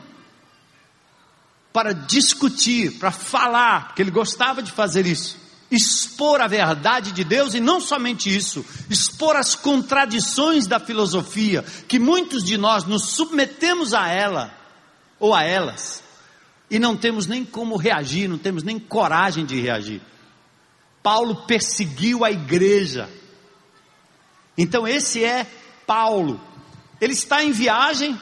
para discutir, para falar, porque ele gostava de fazer isso, expor a verdade de Deus e não somente isso, expor as contradições da filosofia, que muitos de nós nos submetemos a ela ou a elas e não temos nem como reagir, não temos nem coragem de reagir. Paulo perseguiu a igreja. Então esse é Paulo. Ele está em viagem,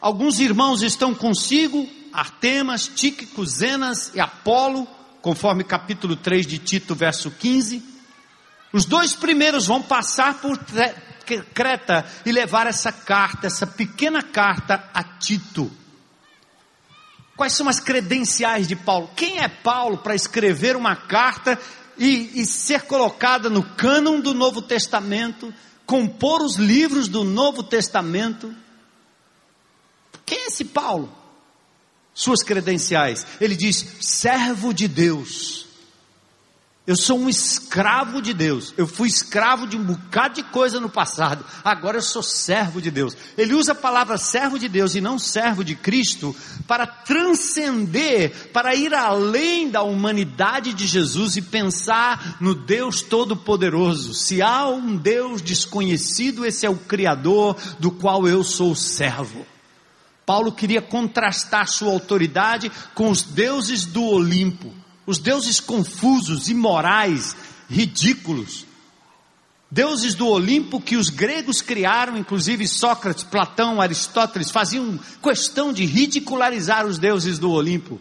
alguns irmãos estão consigo, Artemas, Tíquico, Zenas e Apolo, conforme capítulo 3 de Tito, verso 15. Os dois primeiros vão passar por Creta e levar essa carta, essa pequena carta a Tito. Quais são as credenciais de Paulo? Quem é Paulo para escrever uma carta e, e ser colocada no cânon do Novo Testamento compor os livros do Novo Testamento. Quem é esse Paulo? Suas credenciais. Ele diz: servo de Deus eu sou um escravo de Deus. Eu fui escravo de um bocado de coisa no passado. Agora eu sou servo de Deus. Ele usa a palavra servo de Deus e não servo de Cristo para transcender, para ir além da humanidade de Jesus e pensar no Deus Todo-Poderoso. Se há um Deus desconhecido, esse é o Criador do qual eu sou servo. Paulo queria contrastar sua autoridade com os deuses do Olimpo os deuses confusos, imorais, ridículos. Deuses do Olimpo que os gregos criaram, inclusive Sócrates, Platão, Aristóteles, faziam questão de ridicularizar os deuses do Olimpo.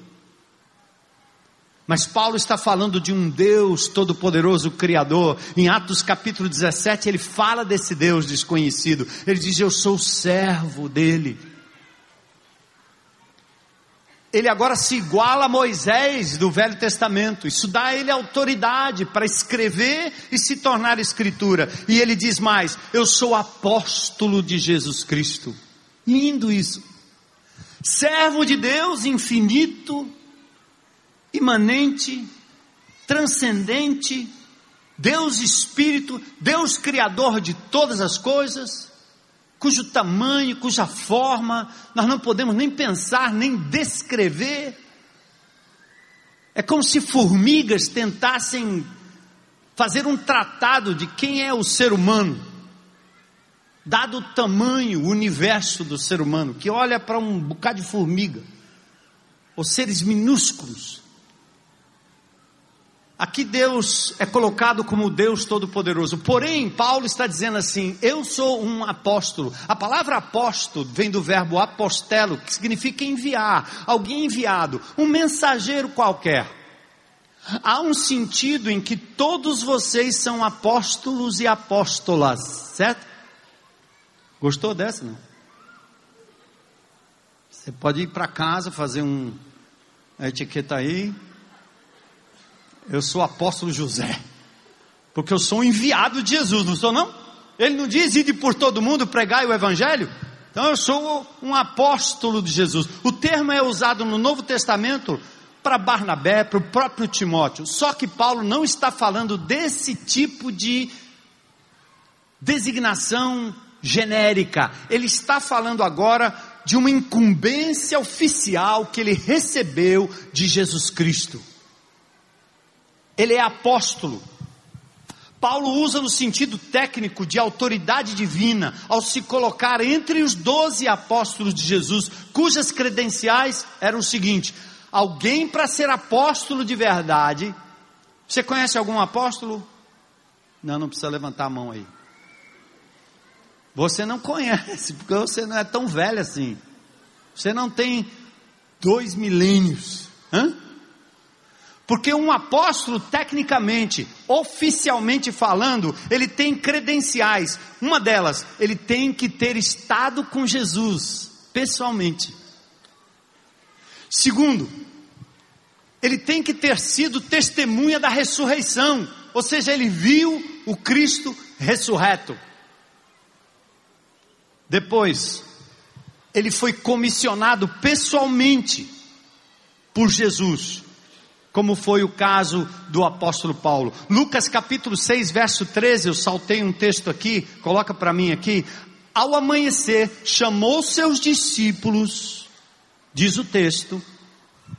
Mas Paulo está falando de um Deus todo-poderoso, Criador. Em Atos capítulo 17, ele fala desse Deus desconhecido. Ele diz: Eu sou servo dele ele agora se iguala a Moisés do Velho Testamento. Isso dá a ele autoridade para escrever e se tornar escritura. E ele diz mais: Eu sou apóstolo de Jesus Cristo. Lindo isso. Servo de Deus infinito, imanente, transcendente, Deus Espírito, Deus Criador de todas as coisas cujo tamanho, cuja forma nós não podemos nem pensar, nem descrever. É como se formigas tentassem fazer um tratado de quem é o ser humano, dado o tamanho, o universo do ser humano, que olha para um bocado de formiga, ou seres minúsculos, Aqui Deus é colocado como Deus Todo-Poderoso. Porém, Paulo está dizendo assim: Eu sou um apóstolo. A palavra apóstolo vem do verbo apostelo, que significa enviar, alguém enviado, um mensageiro qualquer. Há um sentido em que todos vocês são apóstolos e apóstolas, certo? Gostou dessa, não? Você pode ir para casa fazer um a etiqueta aí, eu sou apóstolo José, porque eu sou um enviado de Jesus, não sou não? Ele não diz ide por todo mundo pregar o evangelho? Então eu sou um apóstolo de Jesus. O termo é usado no Novo Testamento para Barnabé, para o próprio Timóteo. Só que Paulo não está falando desse tipo de designação genérica. Ele está falando agora de uma incumbência oficial que ele recebeu de Jesus Cristo. Ele é apóstolo. Paulo usa no sentido técnico de autoridade divina ao se colocar entre os doze apóstolos de Jesus, cujas credenciais eram o seguinte: alguém para ser apóstolo de verdade. Você conhece algum apóstolo? Não, não precisa levantar a mão aí. Você não conhece, porque você não é tão velho assim. Você não tem dois milênios. Hã? Porque um apóstolo, tecnicamente, oficialmente falando, ele tem credenciais. Uma delas, ele tem que ter estado com Jesus, pessoalmente. Segundo, ele tem que ter sido testemunha da ressurreição, ou seja, ele viu o Cristo ressurreto. Depois, ele foi comissionado pessoalmente por Jesus como foi o caso do apóstolo Paulo. Lucas capítulo 6, verso 13, eu saltei um texto aqui, coloca para mim aqui. Ao amanhecer, chamou seus discípulos, diz o texto,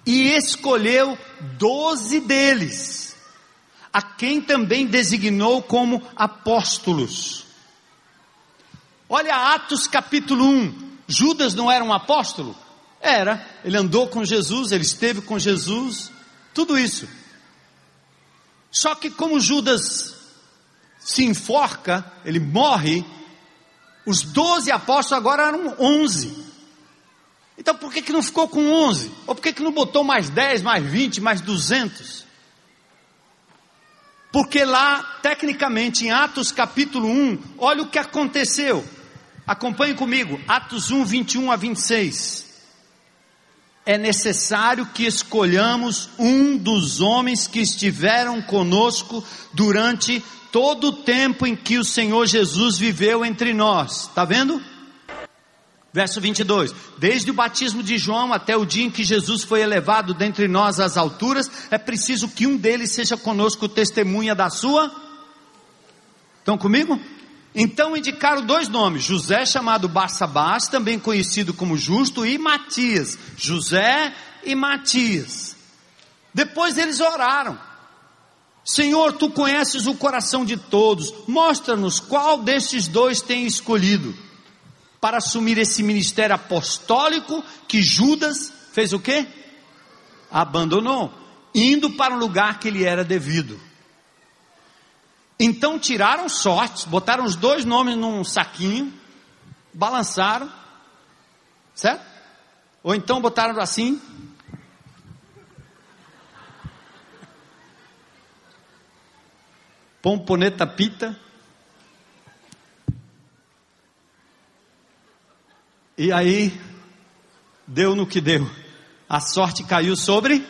e escolheu doze deles, a quem também designou como apóstolos. Olha Atos capítulo 1, Judas não era um apóstolo? Era, ele andou com Jesus, ele esteve com Jesus, tudo isso. Só que como Judas se enforca, ele morre, os doze apóstolos agora eram onze. Então por que, que não ficou com onze? Ou por que, que não botou mais dez, mais vinte, mais duzentos? Porque lá, tecnicamente, em Atos capítulo 1, olha o que aconteceu. Acompanhe comigo, Atos 1, 21 a 26 é necessário que escolhamos um dos homens que estiveram conosco durante todo o tempo em que o Senhor Jesus viveu entre nós. Está vendo? Verso 22: Desde o batismo de João até o dia em que Jesus foi elevado dentre nós às alturas, é preciso que um deles seja conosco testemunha da sua. Estão comigo? Então indicaram dois nomes: José, chamado Barsabás, também conhecido como Justo, e Matias. José e Matias. Depois eles oraram: Senhor, tu conheces o coração de todos, mostra-nos qual destes dois tem escolhido para assumir esse ministério apostólico que Judas fez o quê? Abandonou, indo para um lugar que lhe era devido. Então tiraram sortes, botaram os dois nomes num saquinho, balançaram, certo? Ou então botaram assim. Pomponeta pita. E aí, deu no que deu. A sorte caiu sobre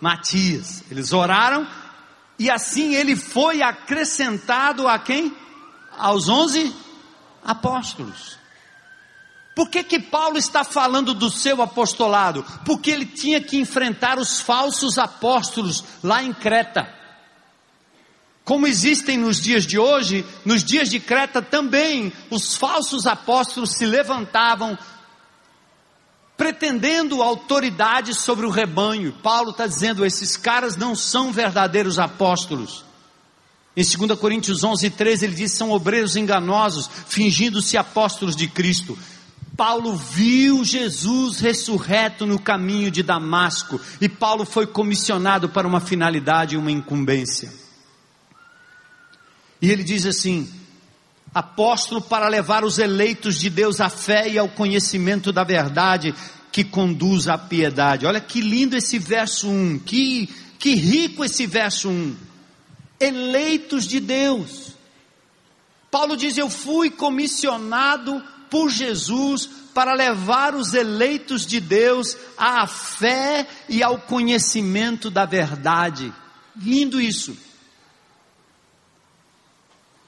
Matias. Eles oraram e assim ele foi acrescentado a quem? Aos onze apóstolos. Por que que Paulo está falando do seu apostolado? Porque ele tinha que enfrentar os falsos apóstolos lá em Creta. Como existem nos dias de hoje, nos dias de Creta também, os falsos apóstolos se levantavam pretendendo autoridade sobre o rebanho. Paulo está dizendo: esses caras não são verdadeiros apóstolos. Em 2 Coríntios 11, 13, ele diz: são obreiros enganosos, fingindo-se apóstolos de Cristo. Paulo viu Jesus ressurreto no caminho de Damasco, e Paulo foi comissionado para uma finalidade e uma incumbência. E ele diz assim: apóstolo para levar os eleitos de Deus à fé e ao conhecimento da verdade que conduz à piedade. Olha que lindo esse verso 1, que, que rico esse verso 1. Eleitos de Deus. Paulo diz: Eu fui comissionado por Jesus para levar os eleitos de Deus à fé e ao conhecimento da verdade. Lindo isso.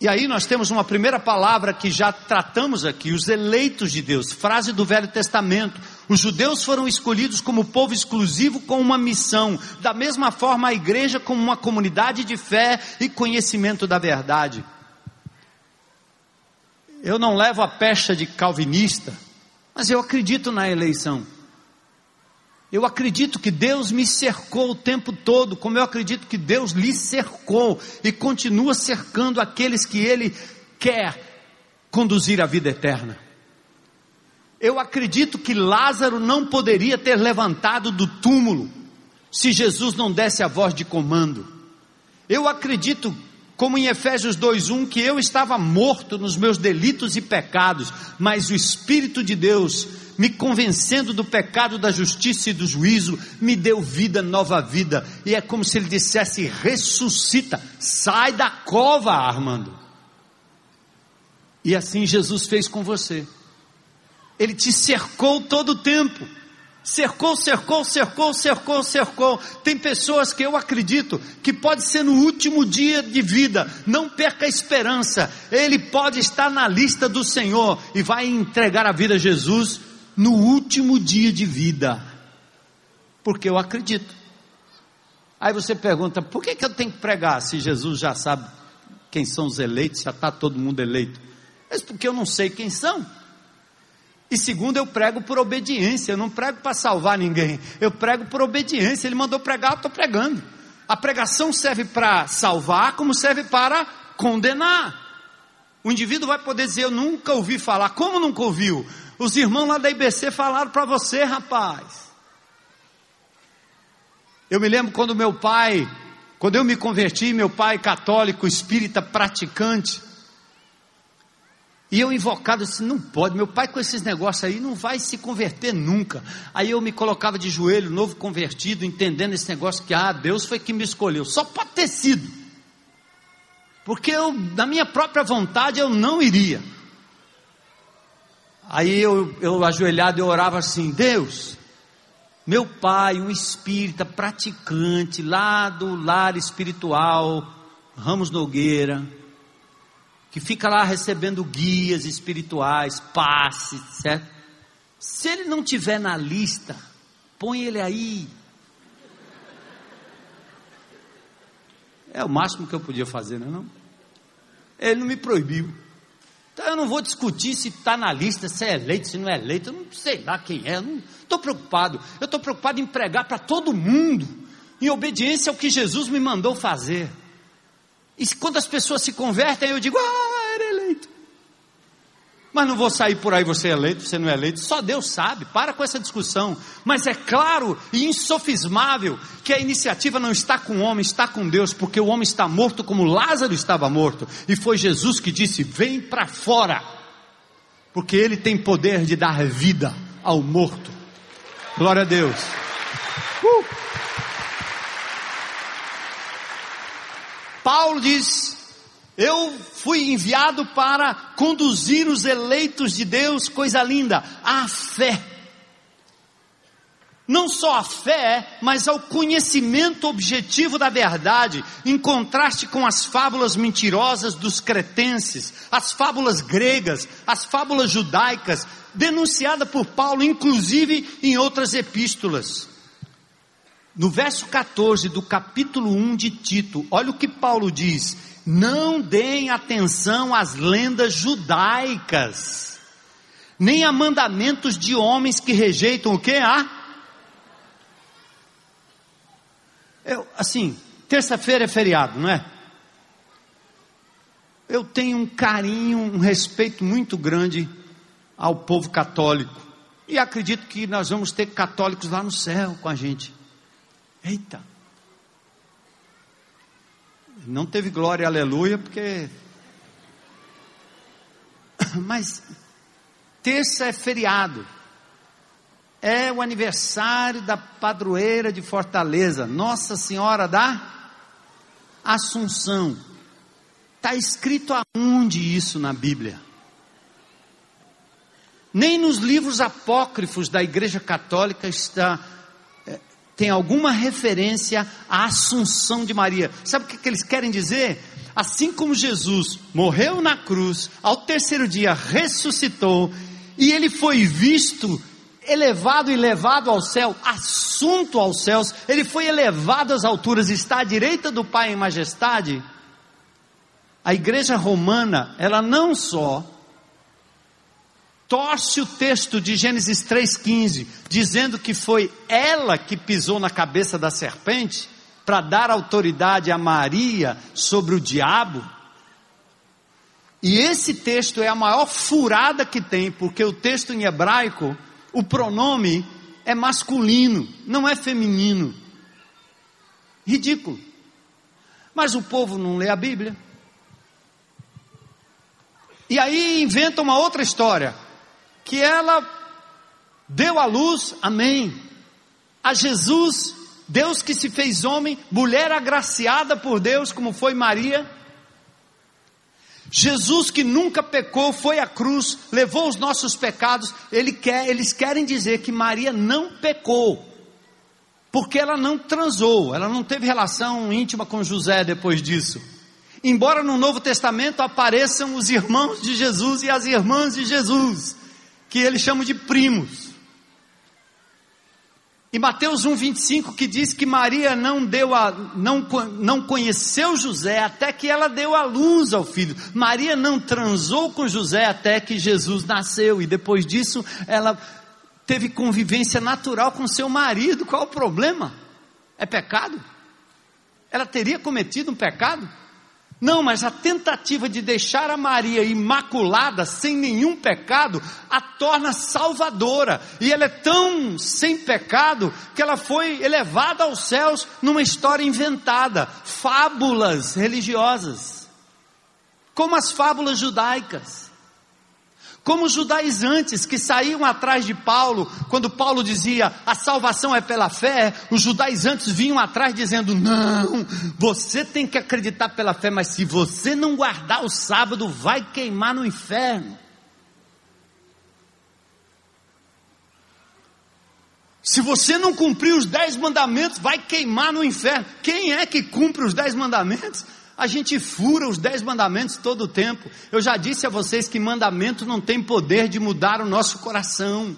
E aí nós temos uma primeira palavra que já tratamos aqui, os eleitos de Deus, frase do Velho Testamento. Os judeus foram escolhidos como povo exclusivo com uma missão, da mesma forma a igreja como uma comunidade de fé e conhecimento da verdade. Eu não levo a pecha de calvinista, mas eu acredito na eleição. Eu acredito que Deus me cercou o tempo todo, como eu acredito que Deus lhe cercou e continua cercando aqueles que Ele quer conduzir à vida eterna. Eu acredito que Lázaro não poderia ter levantado do túmulo se Jesus não desse a voz de comando. Eu acredito como em Efésios 2:1 que eu estava morto nos meus delitos e pecados, mas o espírito de Deus me convencendo do pecado, da justiça e do juízo, me deu vida, nova vida. E é como se ele dissesse: ressuscita, sai da cova, Armando. E assim Jesus fez com você. Ele te cercou todo o tempo. Cercou, cercou, cercou, cercou, cercou. Tem pessoas que eu acredito que pode ser no último dia de vida. Não perca a esperança. Ele pode estar na lista do Senhor e vai entregar a vida a Jesus no último dia de vida. Porque eu acredito. Aí você pergunta: por que, que eu tenho que pregar se Jesus já sabe quem são os eleitos, já está todo mundo eleito? Mas porque eu não sei quem são. E segundo, eu prego por obediência, eu não prego para salvar ninguém, eu prego por obediência. Ele mandou pregar, eu estou pregando. A pregação serve para salvar, como serve para condenar. O indivíduo vai poder dizer: Eu nunca ouvi falar. Como nunca ouviu? Os irmãos lá da IBC falaram para você, rapaz. Eu me lembro quando meu pai, quando eu me converti, meu pai católico, espírita, praticante, e eu invocado assim, não pode, meu pai com esses negócios aí não vai se converter nunca. Aí eu me colocava de joelho, novo convertido, entendendo esse negócio que, ah, Deus foi que me escolheu. Só pode ter sido. Porque eu, na minha própria vontade, eu não iria. Aí eu, eu ajoelhado, eu orava assim, Deus, meu pai, um espírita praticante, lá do lar espiritual, Ramos Nogueira, que fica lá recebendo guias espirituais, passes, certo? Se ele não tiver na lista, põe ele aí. É o máximo que eu podia fazer, não é não? Ele não me proibiu. Então eu não vou discutir se está na lista, se é eleito, se não é eleito, eu não sei lá quem é, não estou preocupado. Eu estou preocupado em pregar para todo mundo, em obediência ao que Jesus me mandou fazer. E quando as pessoas se convertem, eu digo, ah. Mas não vou sair por aí, você é eleito, você não é eleito, só Deus sabe, para com essa discussão. Mas é claro e insofismável que a iniciativa não está com o homem, está com Deus, porque o homem está morto como Lázaro estava morto, e foi Jesus que disse: Vem para fora, porque Ele tem poder de dar vida ao morto. Glória a Deus. Uh! Paulo diz: Eu fui enviado para conduzir os eleitos de Deus, coisa linda, à fé. Não só a fé, mas ao conhecimento objetivo da verdade, em contraste com as fábulas mentirosas dos cretenses, as fábulas gregas, as fábulas judaicas, denunciada por Paulo, inclusive em outras epístolas. No verso 14 do capítulo 1 de Tito, olha o que Paulo diz: Não deem atenção às lendas judaicas, nem a mandamentos de homens que rejeitam o que? Ah? Eu, assim, terça-feira é feriado, não é? Eu tenho um carinho, um respeito muito grande ao povo católico. E acredito que nós vamos ter católicos lá no céu com a gente. Eita! Não teve glória, aleluia, porque. Mas terça é feriado. É o aniversário da padroeira de Fortaleza, Nossa Senhora da Assunção. Está escrito aonde isso na Bíblia? Nem nos livros apócrifos da Igreja Católica está tem alguma referência à Assunção de Maria. Sabe o que, que eles querem dizer? Assim como Jesus morreu na cruz, ao terceiro dia ressuscitou, e ele foi visto, elevado e levado ao céu, assunto aos céus, ele foi elevado às alturas, está à direita do Pai em majestade. A igreja romana, ela não só torce o texto de Gênesis 3,15, dizendo que foi ela que pisou na cabeça da serpente, para dar autoridade a Maria sobre o diabo. E esse texto é a maior furada que tem, porque o texto em hebraico, o pronome é masculino, não é feminino. Ridículo. Mas o povo não lê a Bíblia. E aí inventa uma outra história, que ela deu à luz, amém, a Jesus, Deus que se fez homem, mulher agraciada por Deus, como foi Maria. Jesus que nunca pecou, foi à cruz, levou os nossos pecados. Ele quer, eles querem dizer que Maria não pecou, porque ela não transou, ela não teve relação íntima com José depois disso. Embora no Novo Testamento apareçam os irmãos de Jesus e as irmãs de Jesus, que ele chama de primos. E Mateus 1,25 que diz que Maria não deu a, não, não conheceu José até que ela deu a luz ao filho. Maria não transou com José até que Jesus nasceu. E depois disso ela teve convivência natural com seu marido. Qual o problema? É pecado? Ela teria cometido um pecado? Não, mas a tentativa de deixar a Maria imaculada, sem nenhum pecado, a torna salvadora. E ela é tão sem pecado que ela foi elevada aos céus numa história inventada fábulas religiosas, como as fábulas judaicas. Como os judaizantes que saíam atrás de Paulo, quando Paulo dizia a salvação é pela fé, os judaizantes vinham atrás dizendo: não, você tem que acreditar pela fé, mas se você não guardar o sábado, vai queimar no inferno. Se você não cumprir os dez mandamentos, vai queimar no inferno. Quem é que cumpre os dez mandamentos? A gente fura os dez mandamentos todo o tempo. Eu já disse a vocês que mandamento não tem poder de mudar o nosso coração.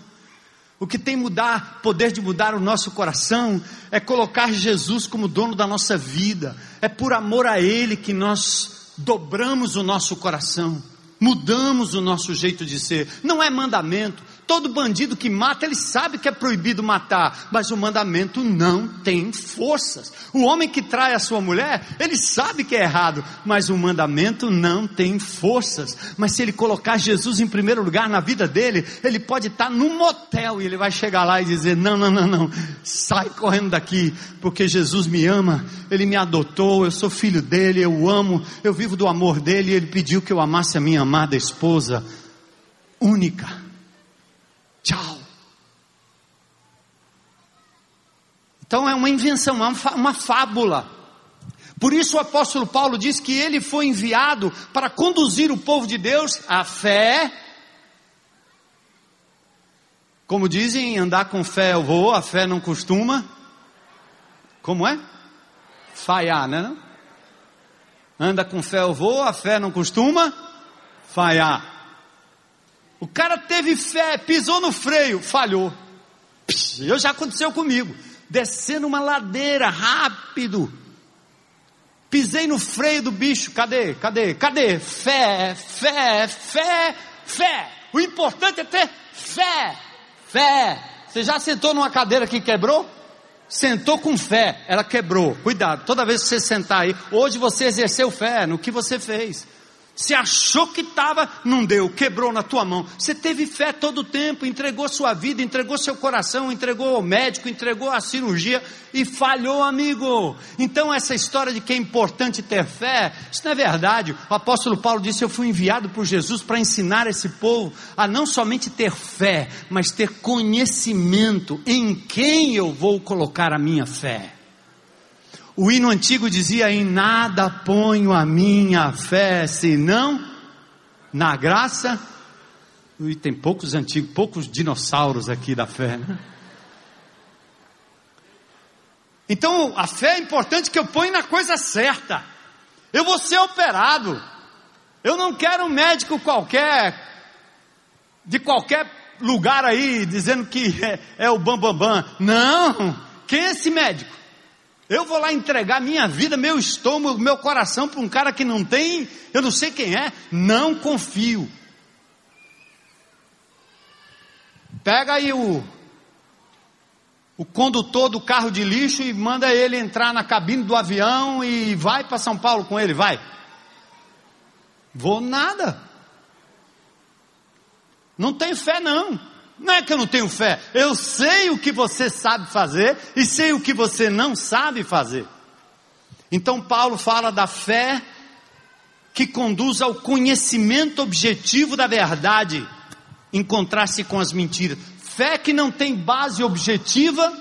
O que tem mudar, poder de mudar o nosso coração é colocar Jesus como dono da nossa vida. É por amor a Ele que nós dobramos o nosso coração, mudamos o nosso jeito de ser. Não é mandamento, Todo bandido que mata, ele sabe que é proibido matar, mas o mandamento não tem forças. O homem que trai a sua mulher, ele sabe que é errado, mas o mandamento não tem forças. Mas se ele colocar Jesus em primeiro lugar na vida dele, ele pode estar num motel e ele vai chegar lá e dizer: Não, não, não, não, sai correndo daqui, porque Jesus me ama, ele me adotou, eu sou filho dele, eu amo, eu vivo do amor dele e ele pediu que eu amasse a minha amada esposa única. Tchau. Então é uma invenção, é uma fábula. Por isso o apóstolo Paulo diz que ele foi enviado para conduzir o povo de Deus à fé. Como dizem, andar com fé eu vou, a fé não costuma. Como é? Falhar, né? Anda com fé eu vou, a fé não costuma falhar. O cara teve fé, pisou no freio, falhou. Eu já aconteceu comigo. Descendo uma ladeira rápido. Pisei no freio do bicho. Cadê? Cadê? Cadê? Fé, fé, fé, fé. O importante é ter fé. Fé. Você já sentou numa cadeira que quebrou? Sentou com fé, ela quebrou. Cuidado, toda vez que você sentar aí, hoje você exerceu fé no que você fez. Você achou que estava, não deu, quebrou na tua mão. Você teve fé todo o tempo, entregou sua vida, entregou seu coração, entregou ao médico, entregou a cirurgia e falhou, amigo. Então, essa história de que é importante ter fé, isso não é verdade. O apóstolo Paulo disse: Eu fui enviado por Jesus para ensinar esse povo a não somente ter fé, mas ter conhecimento em quem eu vou colocar a minha fé. O hino antigo dizia: Em nada ponho a minha fé, senão na graça. E tem poucos antigos, poucos dinossauros aqui da fé, né? Então, a fé é importante que eu ponha na coisa certa. Eu vou ser operado. Eu não quero um médico qualquer, de qualquer lugar aí, dizendo que é, é o bambambam. Bam, bam. Não! Quem é esse médico? Eu vou lá entregar minha vida, meu estômago, meu coração para um cara que não tem, eu não sei quem é, não confio. Pega aí o, o condutor do carro de lixo e manda ele entrar na cabine do avião e vai para São Paulo com ele, vai. Vou nada. Não tenho fé não. Não é que eu não tenho fé. Eu sei o que você sabe fazer e sei o que você não sabe fazer. Então Paulo fala da fé que conduz ao conhecimento objetivo da verdade, em contraste com as mentiras. Fé que não tem base objetiva,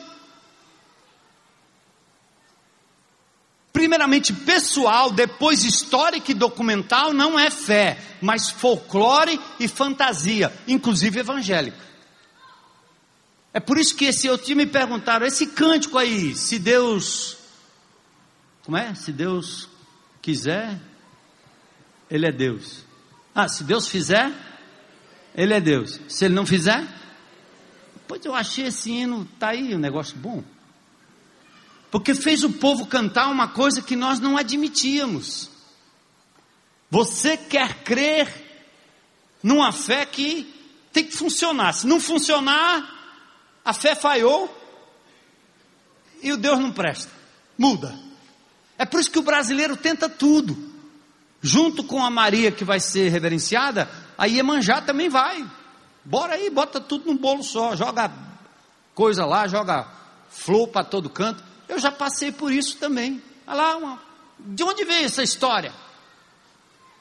primeiramente pessoal, depois histórica e documental, não é fé, mas folclore e fantasia, inclusive evangélico. É por isso que esse outro dia me perguntaram, esse cântico aí, se Deus, como é? Se Deus quiser, Ele é Deus. Ah, se Deus fizer, Ele é Deus. Se Ele não fizer, pois eu achei esse hino, tá aí um negócio bom. Porque fez o povo cantar uma coisa que nós não admitíamos. Você quer crer numa fé que tem que funcionar. Se não funcionar, a fé falhou e o Deus não presta. Muda. É por isso que o brasileiro tenta tudo. Junto com a Maria que vai ser reverenciada, a Iemanjá também vai. Bora aí, bota tudo num bolo só, joga coisa lá, joga flor para todo canto. Eu já passei por isso também. Olha lá, uma... de onde veio essa história?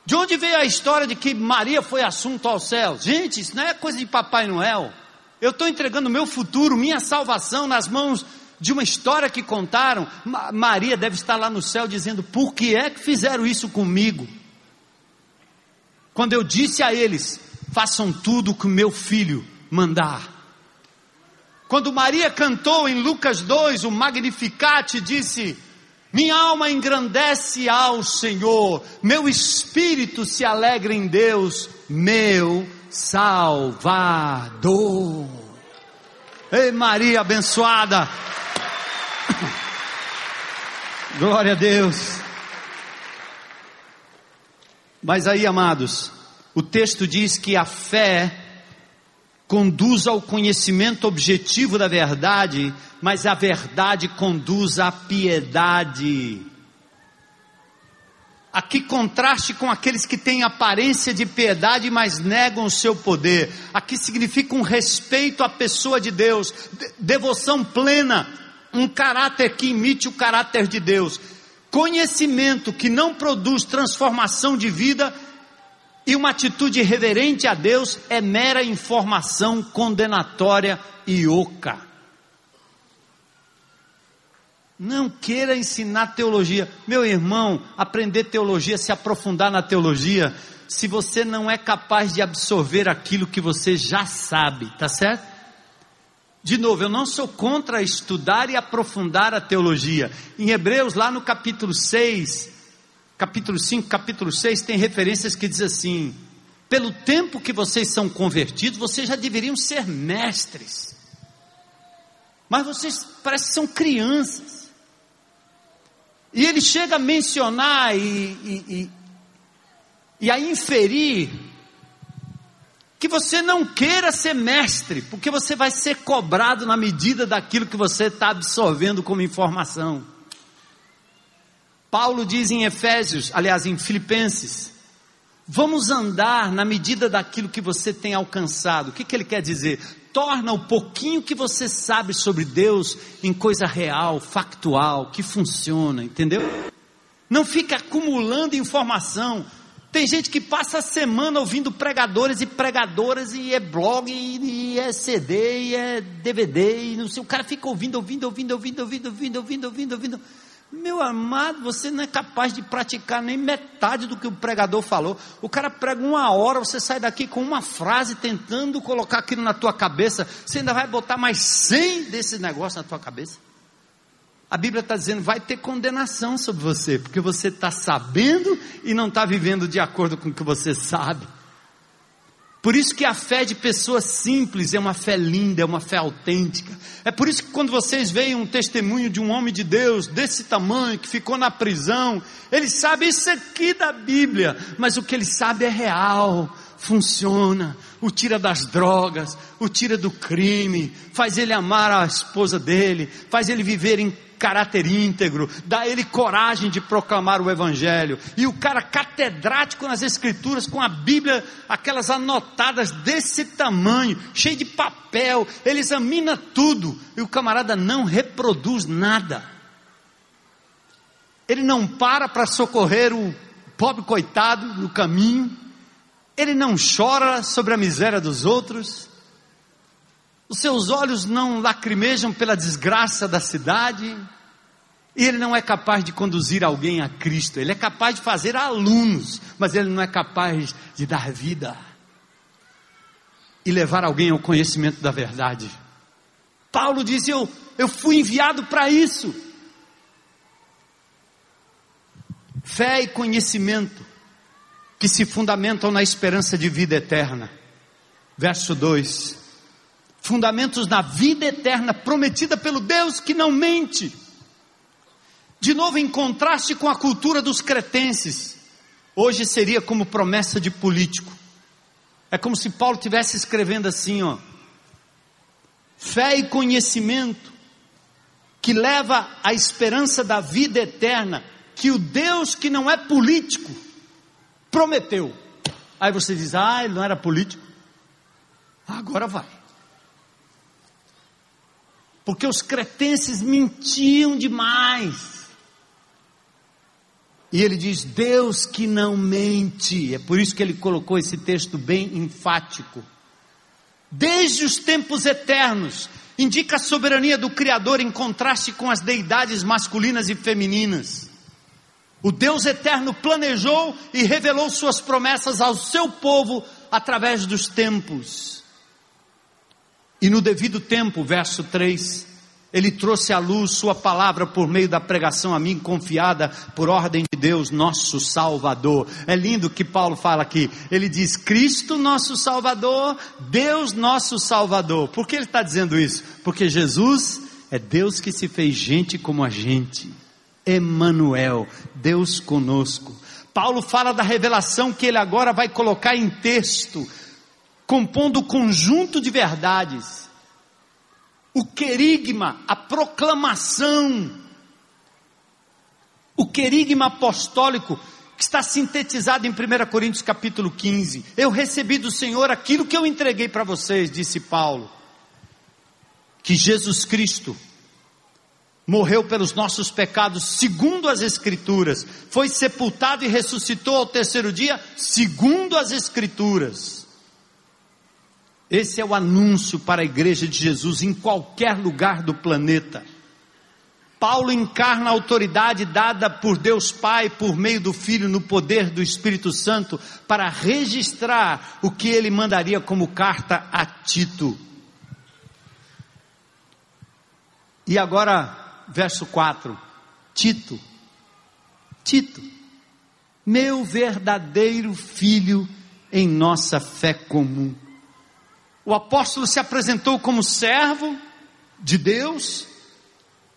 De onde veio a história de que Maria foi assunto ao céu? Gente, isso não é coisa de Papai Noel. Eu estou entregando meu futuro, minha salvação nas mãos de uma história que contaram. Ma Maria deve estar lá no céu dizendo: por que é que fizeram isso comigo? Quando eu disse a eles: façam tudo o que meu filho mandar. Quando Maria cantou em Lucas 2 o Magnificat, disse: Minha alma engrandece ao Senhor, meu espírito se alegra em Deus, meu Salvador. Ei, Maria abençoada. Glória a Deus. Mas aí, amados, o texto diz que a fé conduz ao conhecimento objetivo da verdade, mas a verdade conduz à piedade. Aqui contraste com aqueles que têm aparência de piedade, mas negam o seu poder. Aqui significa um respeito à pessoa de Deus, devoção plena, um caráter que imite o caráter de Deus. Conhecimento que não produz transformação de vida e uma atitude reverente a Deus é mera informação condenatória e oca. Não queira ensinar teologia. Meu irmão, aprender teologia, se aprofundar na teologia, se você não é capaz de absorver aquilo que você já sabe, tá certo? De novo, eu não sou contra estudar e aprofundar a teologia. Em Hebreus, lá no capítulo 6, capítulo 5, capítulo 6, tem referências que diz assim: pelo tempo que vocês são convertidos, vocês já deveriam ser mestres. Mas vocês parecem que são crianças. E ele chega a mencionar e, e, e, e a inferir que você não queira ser mestre, porque você vai ser cobrado na medida daquilo que você está absorvendo como informação. Paulo diz em Efésios, aliás, em Filipenses, vamos andar na medida daquilo que você tem alcançado. O que, que ele quer dizer? torna o pouquinho que você sabe sobre Deus em coisa real, factual, que funciona, entendeu? Não fica acumulando informação. Tem gente que passa a semana ouvindo pregadores e pregadoras, e é blog, e, é CD, e é DVD, é e não sei. O cara fica ouvindo, ouvindo, ouvindo, ouvindo, ouvindo, ouvindo, ouvindo, ouvindo. ouvindo. ouvindo meu amado, você não é capaz de praticar nem metade do que o pregador falou. O cara prega uma hora, você sai daqui com uma frase tentando colocar aquilo na tua cabeça. Você ainda vai botar mais cem desses negócios na tua cabeça. A Bíblia está dizendo, vai ter condenação sobre você, porque você está sabendo e não está vivendo de acordo com o que você sabe. Por isso que a fé de pessoas simples é uma fé linda, é uma fé autêntica. É por isso que quando vocês veem um testemunho de um homem de Deus desse tamanho, que ficou na prisão, ele sabe isso aqui da Bíblia, mas o que ele sabe é real, funciona, o tira das drogas, o tira do crime, faz ele amar a esposa dele, faz ele viver em caráter íntegro, dá ele coragem de proclamar o Evangelho. E o cara catedrático nas Escrituras, com a Bíblia, aquelas anotadas desse tamanho, cheio de papel, ele examina tudo, e o camarada não reproduz nada. Ele não para para socorrer o pobre coitado no caminho, ele não chora sobre a miséria dos outros, os seus olhos não lacrimejam pela desgraça da cidade, e ele não é capaz de conduzir alguém a Cristo, ele é capaz de fazer alunos, mas ele não é capaz de dar vida e levar alguém ao conhecimento da verdade. Paulo diz: Eu, eu fui enviado para isso. Fé e conhecimento que se fundamentam na esperança de vida eterna. Verso 2: Fundamentos na vida eterna prometida pelo Deus que não mente. De novo, em contraste com a cultura dos cretenses, hoje seria como promessa de político. É como se Paulo estivesse escrevendo assim, ó. Fé e conhecimento que leva à esperança da vida eterna, que o Deus que não é político prometeu. Aí você diz: ah, ele não era político. Agora vai. Porque os cretenses mentiam demais. E ele diz: Deus que não mente. É por isso que ele colocou esse texto bem enfático. Desde os tempos eternos, indica a soberania do Criador em contraste com as deidades masculinas e femininas. O Deus eterno planejou e revelou suas promessas ao seu povo através dos tempos. E no devido tempo, verso 3, ele trouxe à luz sua palavra por meio da pregação a mim confiada por ordem de Deus, nosso Salvador. É lindo que Paulo fala aqui. Ele diz: Cristo, nosso Salvador, Deus, nosso Salvador. Por que ele está dizendo isso? Porque Jesus é Deus que se fez gente como a gente. Emanuel, Deus conosco. Paulo fala da revelação que ele agora vai colocar em texto, compondo o conjunto de verdades. O querigma, a proclamação, o querigma apostólico que está sintetizado em 1 Coríntios capítulo 15. Eu recebi do Senhor aquilo que eu entreguei para vocês, disse Paulo. Que Jesus Cristo morreu pelos nossos pecados, segundo as Escrituras, foi sepultado e ressuscitou ao terceiro dia, segundo as Escrituras. Esse é o anúncio para a igreja de Jesus em qualquer lugar do planeta. Paulo encarna a autoridade dada por Deus Pai por meio do Filho no poder do Espírito Santo para registrar o que ele mandaria como carta a Tito. E agora verso 4. Tito, Tito, meu verdadeiro filho em nossa fé comum. O apóstolo se apresentou como servo de Deus,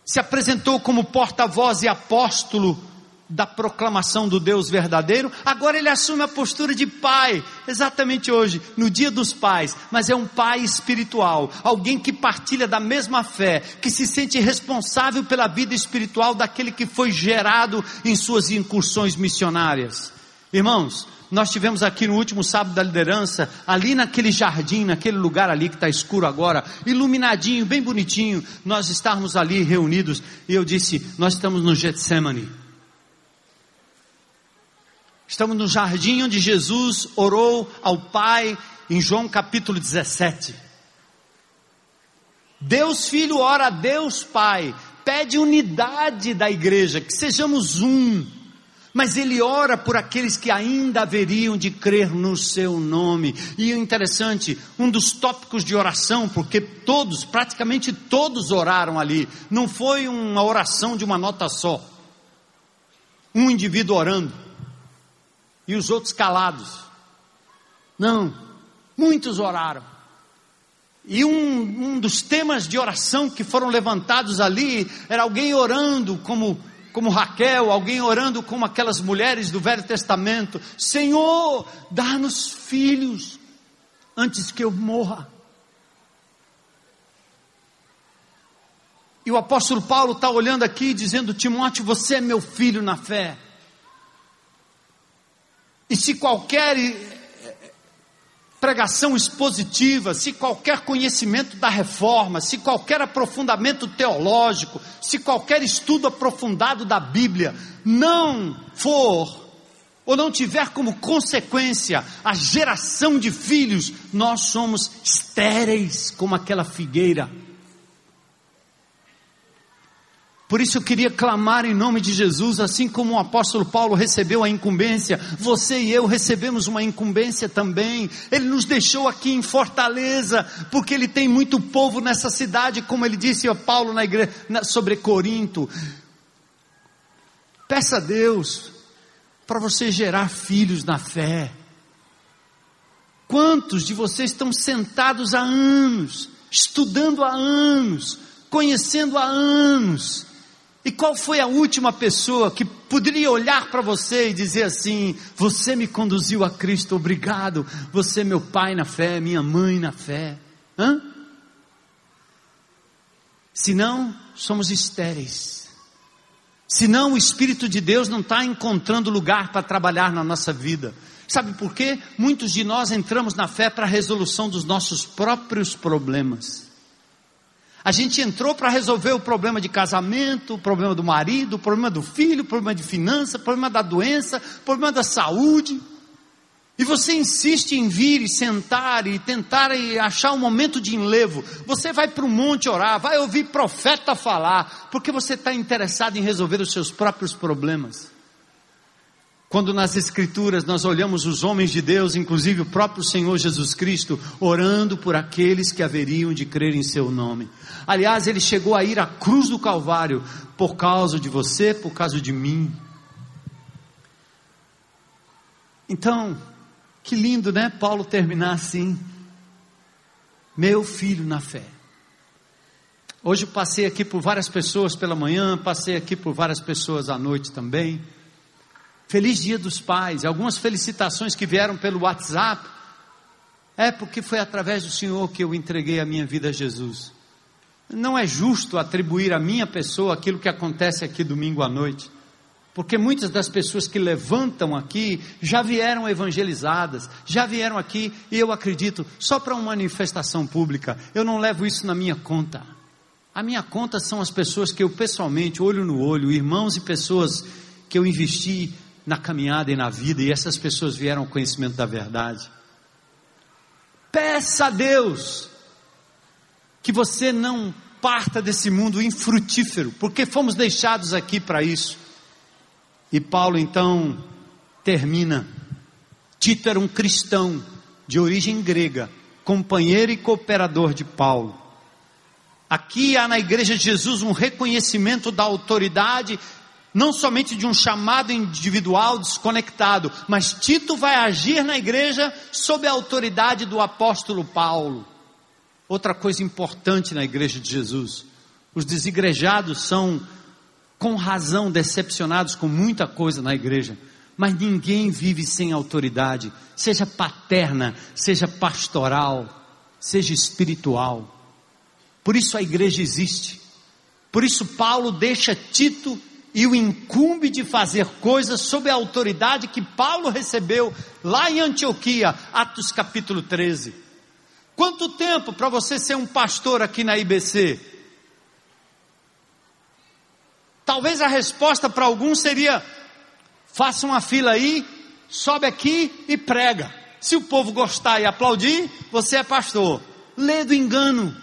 se apresentou como porta-voz e apóstolo da proclamação do Deus verdadeiro, agora ele assume a postura de pai, exatamente hoje, no dia dos pais, mas é um pai espiritual, alguém que partilha da mesma fé, que se sente responsável pela vida espiritual daquele que foi gerado em suas incursões missionárias. Irmãos, nós tivemos aqui no último sábado da liderança, ali naquele jardim, naquele lugar ali que está escuro agora, iluminadinho, bem bonitinho, nós estávamos ali reunidos, e eu disse: Nós estamos no Getsemane. Estamos no jardim onde Jesus orou ao Pai em João capítulo 17. Deus Filho ora a Deus Pai, pede unidade da igreja, que sejamos um. Mas ele ora por aqueles que ainda haveriam de crer no seu nome. E o interessante, um dos tópicos de oração, porque todos, praticamente todos oraram ali, não foi uma oração de uma nota só. Um indivíduo orando e os outros calados. Não, muitos oraram. E um, um dos temas de oração que foram levantados ali era alguém orando como como Raquel, alguém orando como aquelas mulheres do Velho Testamento: Senhor, dá-nos filhos antes que eu morra. E o apóstolo Paulo está olhando aqui dizendo: Timóteo, você é meu filho na fé. E se qualquer pregação expositiva, se qualquer conhecimento da reforma, se qualquer aprofundamento teológico, se qualquer estudo aprofundado da Bíblia não for ou não tiver como consequência a geração de filhos, nós somos estéreis como aquela figueira. Por isso eu queria clamar em nome de Jesus, assim como o apóstolo Paulo recebeu a incumbência, você e eu recebemos uma incumbência também. Ele nos deixou aqui em Fortaleza, porque ele tem muito povo nessa cidade, como ele disse a Paulo na igreja, na, sobre Corinto. Peça a Deus para você gerar filhos na fé. Quantos de vocês estão sentados há anos, estudando há anos, conhecendo há anos, e qual foi a última pessoa que poderia olhar para você e dizer assim: Você me conduziu a Cristo, obrigado. Você é meu pai na fé, minha mãe na fé. Hã? Senão, somos estéreis. Senão, o Espírito de Deus não está encontrando lugar para trabalhar na nossa vida. Sabe por quê? Muitos de nós entramos na fé para a resolução dos nossos próprios problemas. A gente entrou para resolver o problema de casamento, o problema do marido, o problema do filho, o problema de finança, o problema da doença, o problema da saúde. E você insiste em vir e sentar e tentar e achar um momento de enlevo. Você vai para o monte orar, vai ouvir profeta falar, porque você está interessado em resolver os seus próprios problemas. Quando nas Escrituras nós olhamos os homens de Deus, inclusive o próprio Senhor Jesus Cristo, orando por aqueles que haveriam de crer em Seu nome. Aliás, ele chegou a ir à cruz do Calvário por causa de você, por causa de mim. Então, que lindo, né? Paulo terminar assim. Meu filho na fé. Hoje passei aqui por várias pessoas pela manhã, passei aqui por várias pessoas à noite também. Feliz Dia dos Pais. Algumas felicitações que vieram pelo WhatsApp. É porque foi através do Senhor que eu entreguei a minha vida a Jesus. Não é justo atribuir à minha pessoa aquilo que acontece aqui domingo à noite. Porque muitas das pessoas que levantam aqui já vieram evangelizadas, já vieram aqui, e eu acredito, só para uma manifestação pública. Eu não levo isso na minha conta. A minha conta são as pessoas que eu pessoalmente, olho no olho, irmãos e pessoas que eu investi na caminhada e na vida, e essas pessoas vieram ao conhecimento da verdade. Peça a Deus que você não parta desse mundo infrutífero, porque fomos deixados aqui para isso. E Paulo então termina. Tito era um cristão de origem grega, companheiro e cooperador de Paulo. Aqui há na Igreja de Jesus um reconhecimento da autoridade não somente de um chamado individual desconectado, mas Tito vai agir na igreja sob a autoridade do apóstolo Paulo. Outra coisa importante na igreja de Jesus: os desigrejados são, com razão, decepcionados com muita coisa na igreja, mas ninguém vive sem autoridade, seja paterna, seja pastoral, seja espiritual. Por isso a igreja existe. Por isso Paulo deixa Tito e o incumbe de fazer coisas sob a autoridade que Paulo recebeu lá em Antioquia, Atos capítulo 13. Quanto tempo para você ser um pastor aqui na IBC? Talvez a resposta para alguns seria: faça uma fila aí, sobe aqui e prega. Se o povo gostar e aplaudir, você é pastor. Lê do engano.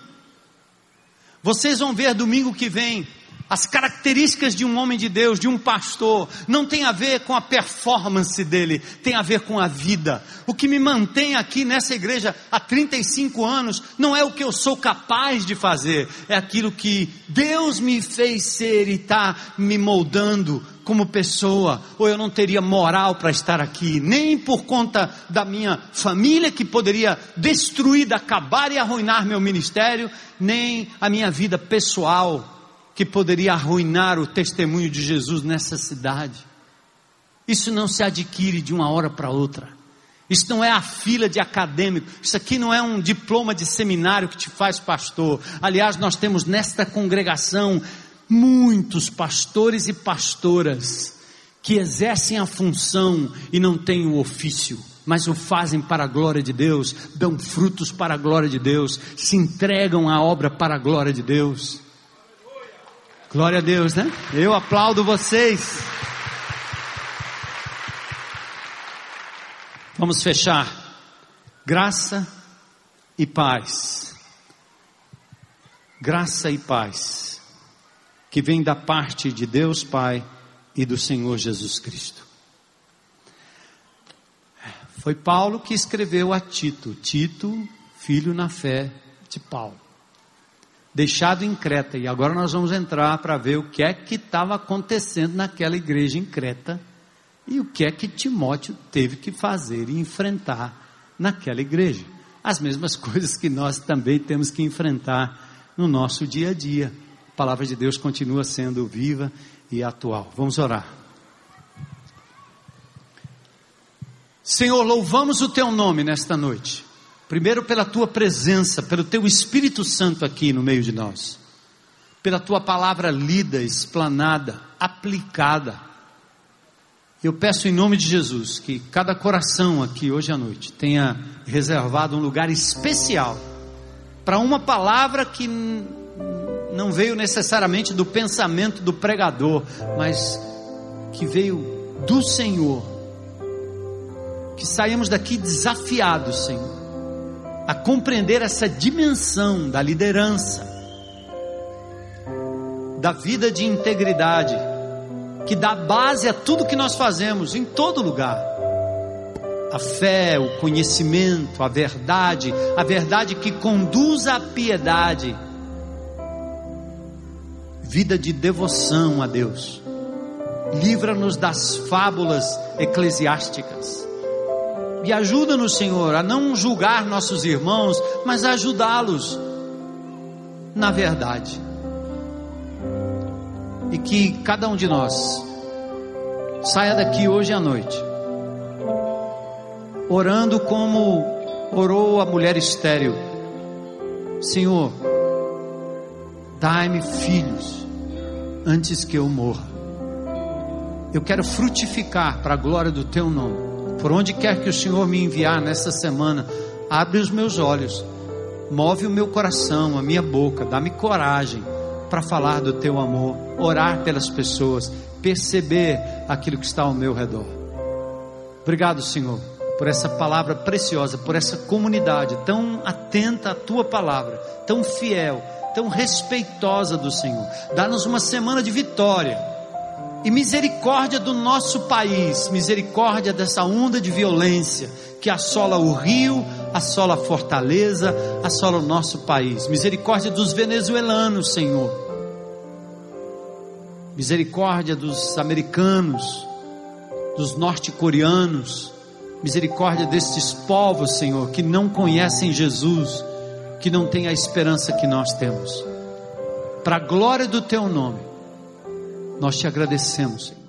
Vocês vão ver domingo que vem as características de um homem de Deus, de um pastor, não tem a ver com a performance dele, tem a ver com a vida. O que me mantém aqui nessa igreja há 35 anos não é o que eu sou capaz de fazer, é aquilo que Deus me fez ser e está me moldando como pessoa, ou eu não teria moral para estar aqui, nem por conta da minha família que poderia destruir, acabar e arruinar meu ministério, nem a minha vida pessoal que poderia arruinar o testemunho de Jesus nessa cidade. Isso não se adquire de uma hora para outra. Isso não é a fila de acadêmico. Isso aqui não é um diploma de seminário que te faz pastor. Aliás, nós temos nesta congregação muitos pastores e pastoras que exercem a função e não têm o ofício, mas o fazem para a glória de Deus, dão frutos para a glória de Deus, se entregam à obra para a glória de Deus. Glória a Deus, né? Eu aplaudo vocês. Vamos fechar. Graça e paz. Graça e paz. Que vem da parte de Deus Pai e do Senhor Jesus Cristo. Foi Paulo que escreveu a Tito, Tito, filho na fé de Paulo deixado em Creta. E agora nós vamos entrar para ver o que é que estava acontecendo naquela igreja em Creta e o que é que Timóteo teve que fazer e enfrentar naquela igreja. As mesmas coisas que nós também temos que enfrentar no nosso dia a dia. A palavra de Deus continua sendo viva e atual. Vamos orar. Senhor, louvamos o teu nome nesta noite. Primeiro, pela tua presença, pelo teu Espírito Santo aqui no meio de nós, pela tua palavra lida, explanada, aplicada. Eu peço em nome de Jesus que cada coração aqui hoje à noite tenha reservado um lugar especial para uma palavra que não veio necessariamente do pensamento do pregador, mas que veio do Senhor. Que saímos daqui desafiados, Senhor a compreender essa dimensão da liderança, da vida de integridade, que dá base a tudo que nós fazemos em todo lugar. A fé, o conhecimento, a verdade, a verdade que conduz à piedade, vida de devoção a Deus. Livra-nos das fábulas eclesiásticas e ajuda-nos, Senhor, a não julgar nossos irmãos, mas a ajudá-los na verdade. E que cada um de nós saia daqui hoje à noite, orando como orou a mulher estéril: Senhor, dai-me filhos antes que eu morra. Eu quero frutificar para a glória do teu nome por onde quer que o Senhor me enviar nessa semana, abre os meus olhos, move o meu coração, a minha boca, dá-me coragem para falar do teu amor, orar pelas pessoas, perceber aquilo que está ao meu redor. Obrigado, Senhor, por essa palavra preciosa, por essa comunidade tão atenta à tua palavra, tão fiel, tão respeitosa do Senhor. Dá-nos uma semana de vitória e misericórdia do nosso país, misericórdia dessa onda de violência que assola o Rio, assola a Fortaleza, assola o nosso país. Misericórdia dos venezuelanos, Senhor. Misericórdia dos americanos, dos norte-coreanos. Misericórdia destes povos, Senhor, que não conhecem Jesus, que não têm a esperança que nós temos. Para a glória do teu nome nós te agradecemos, Senhor.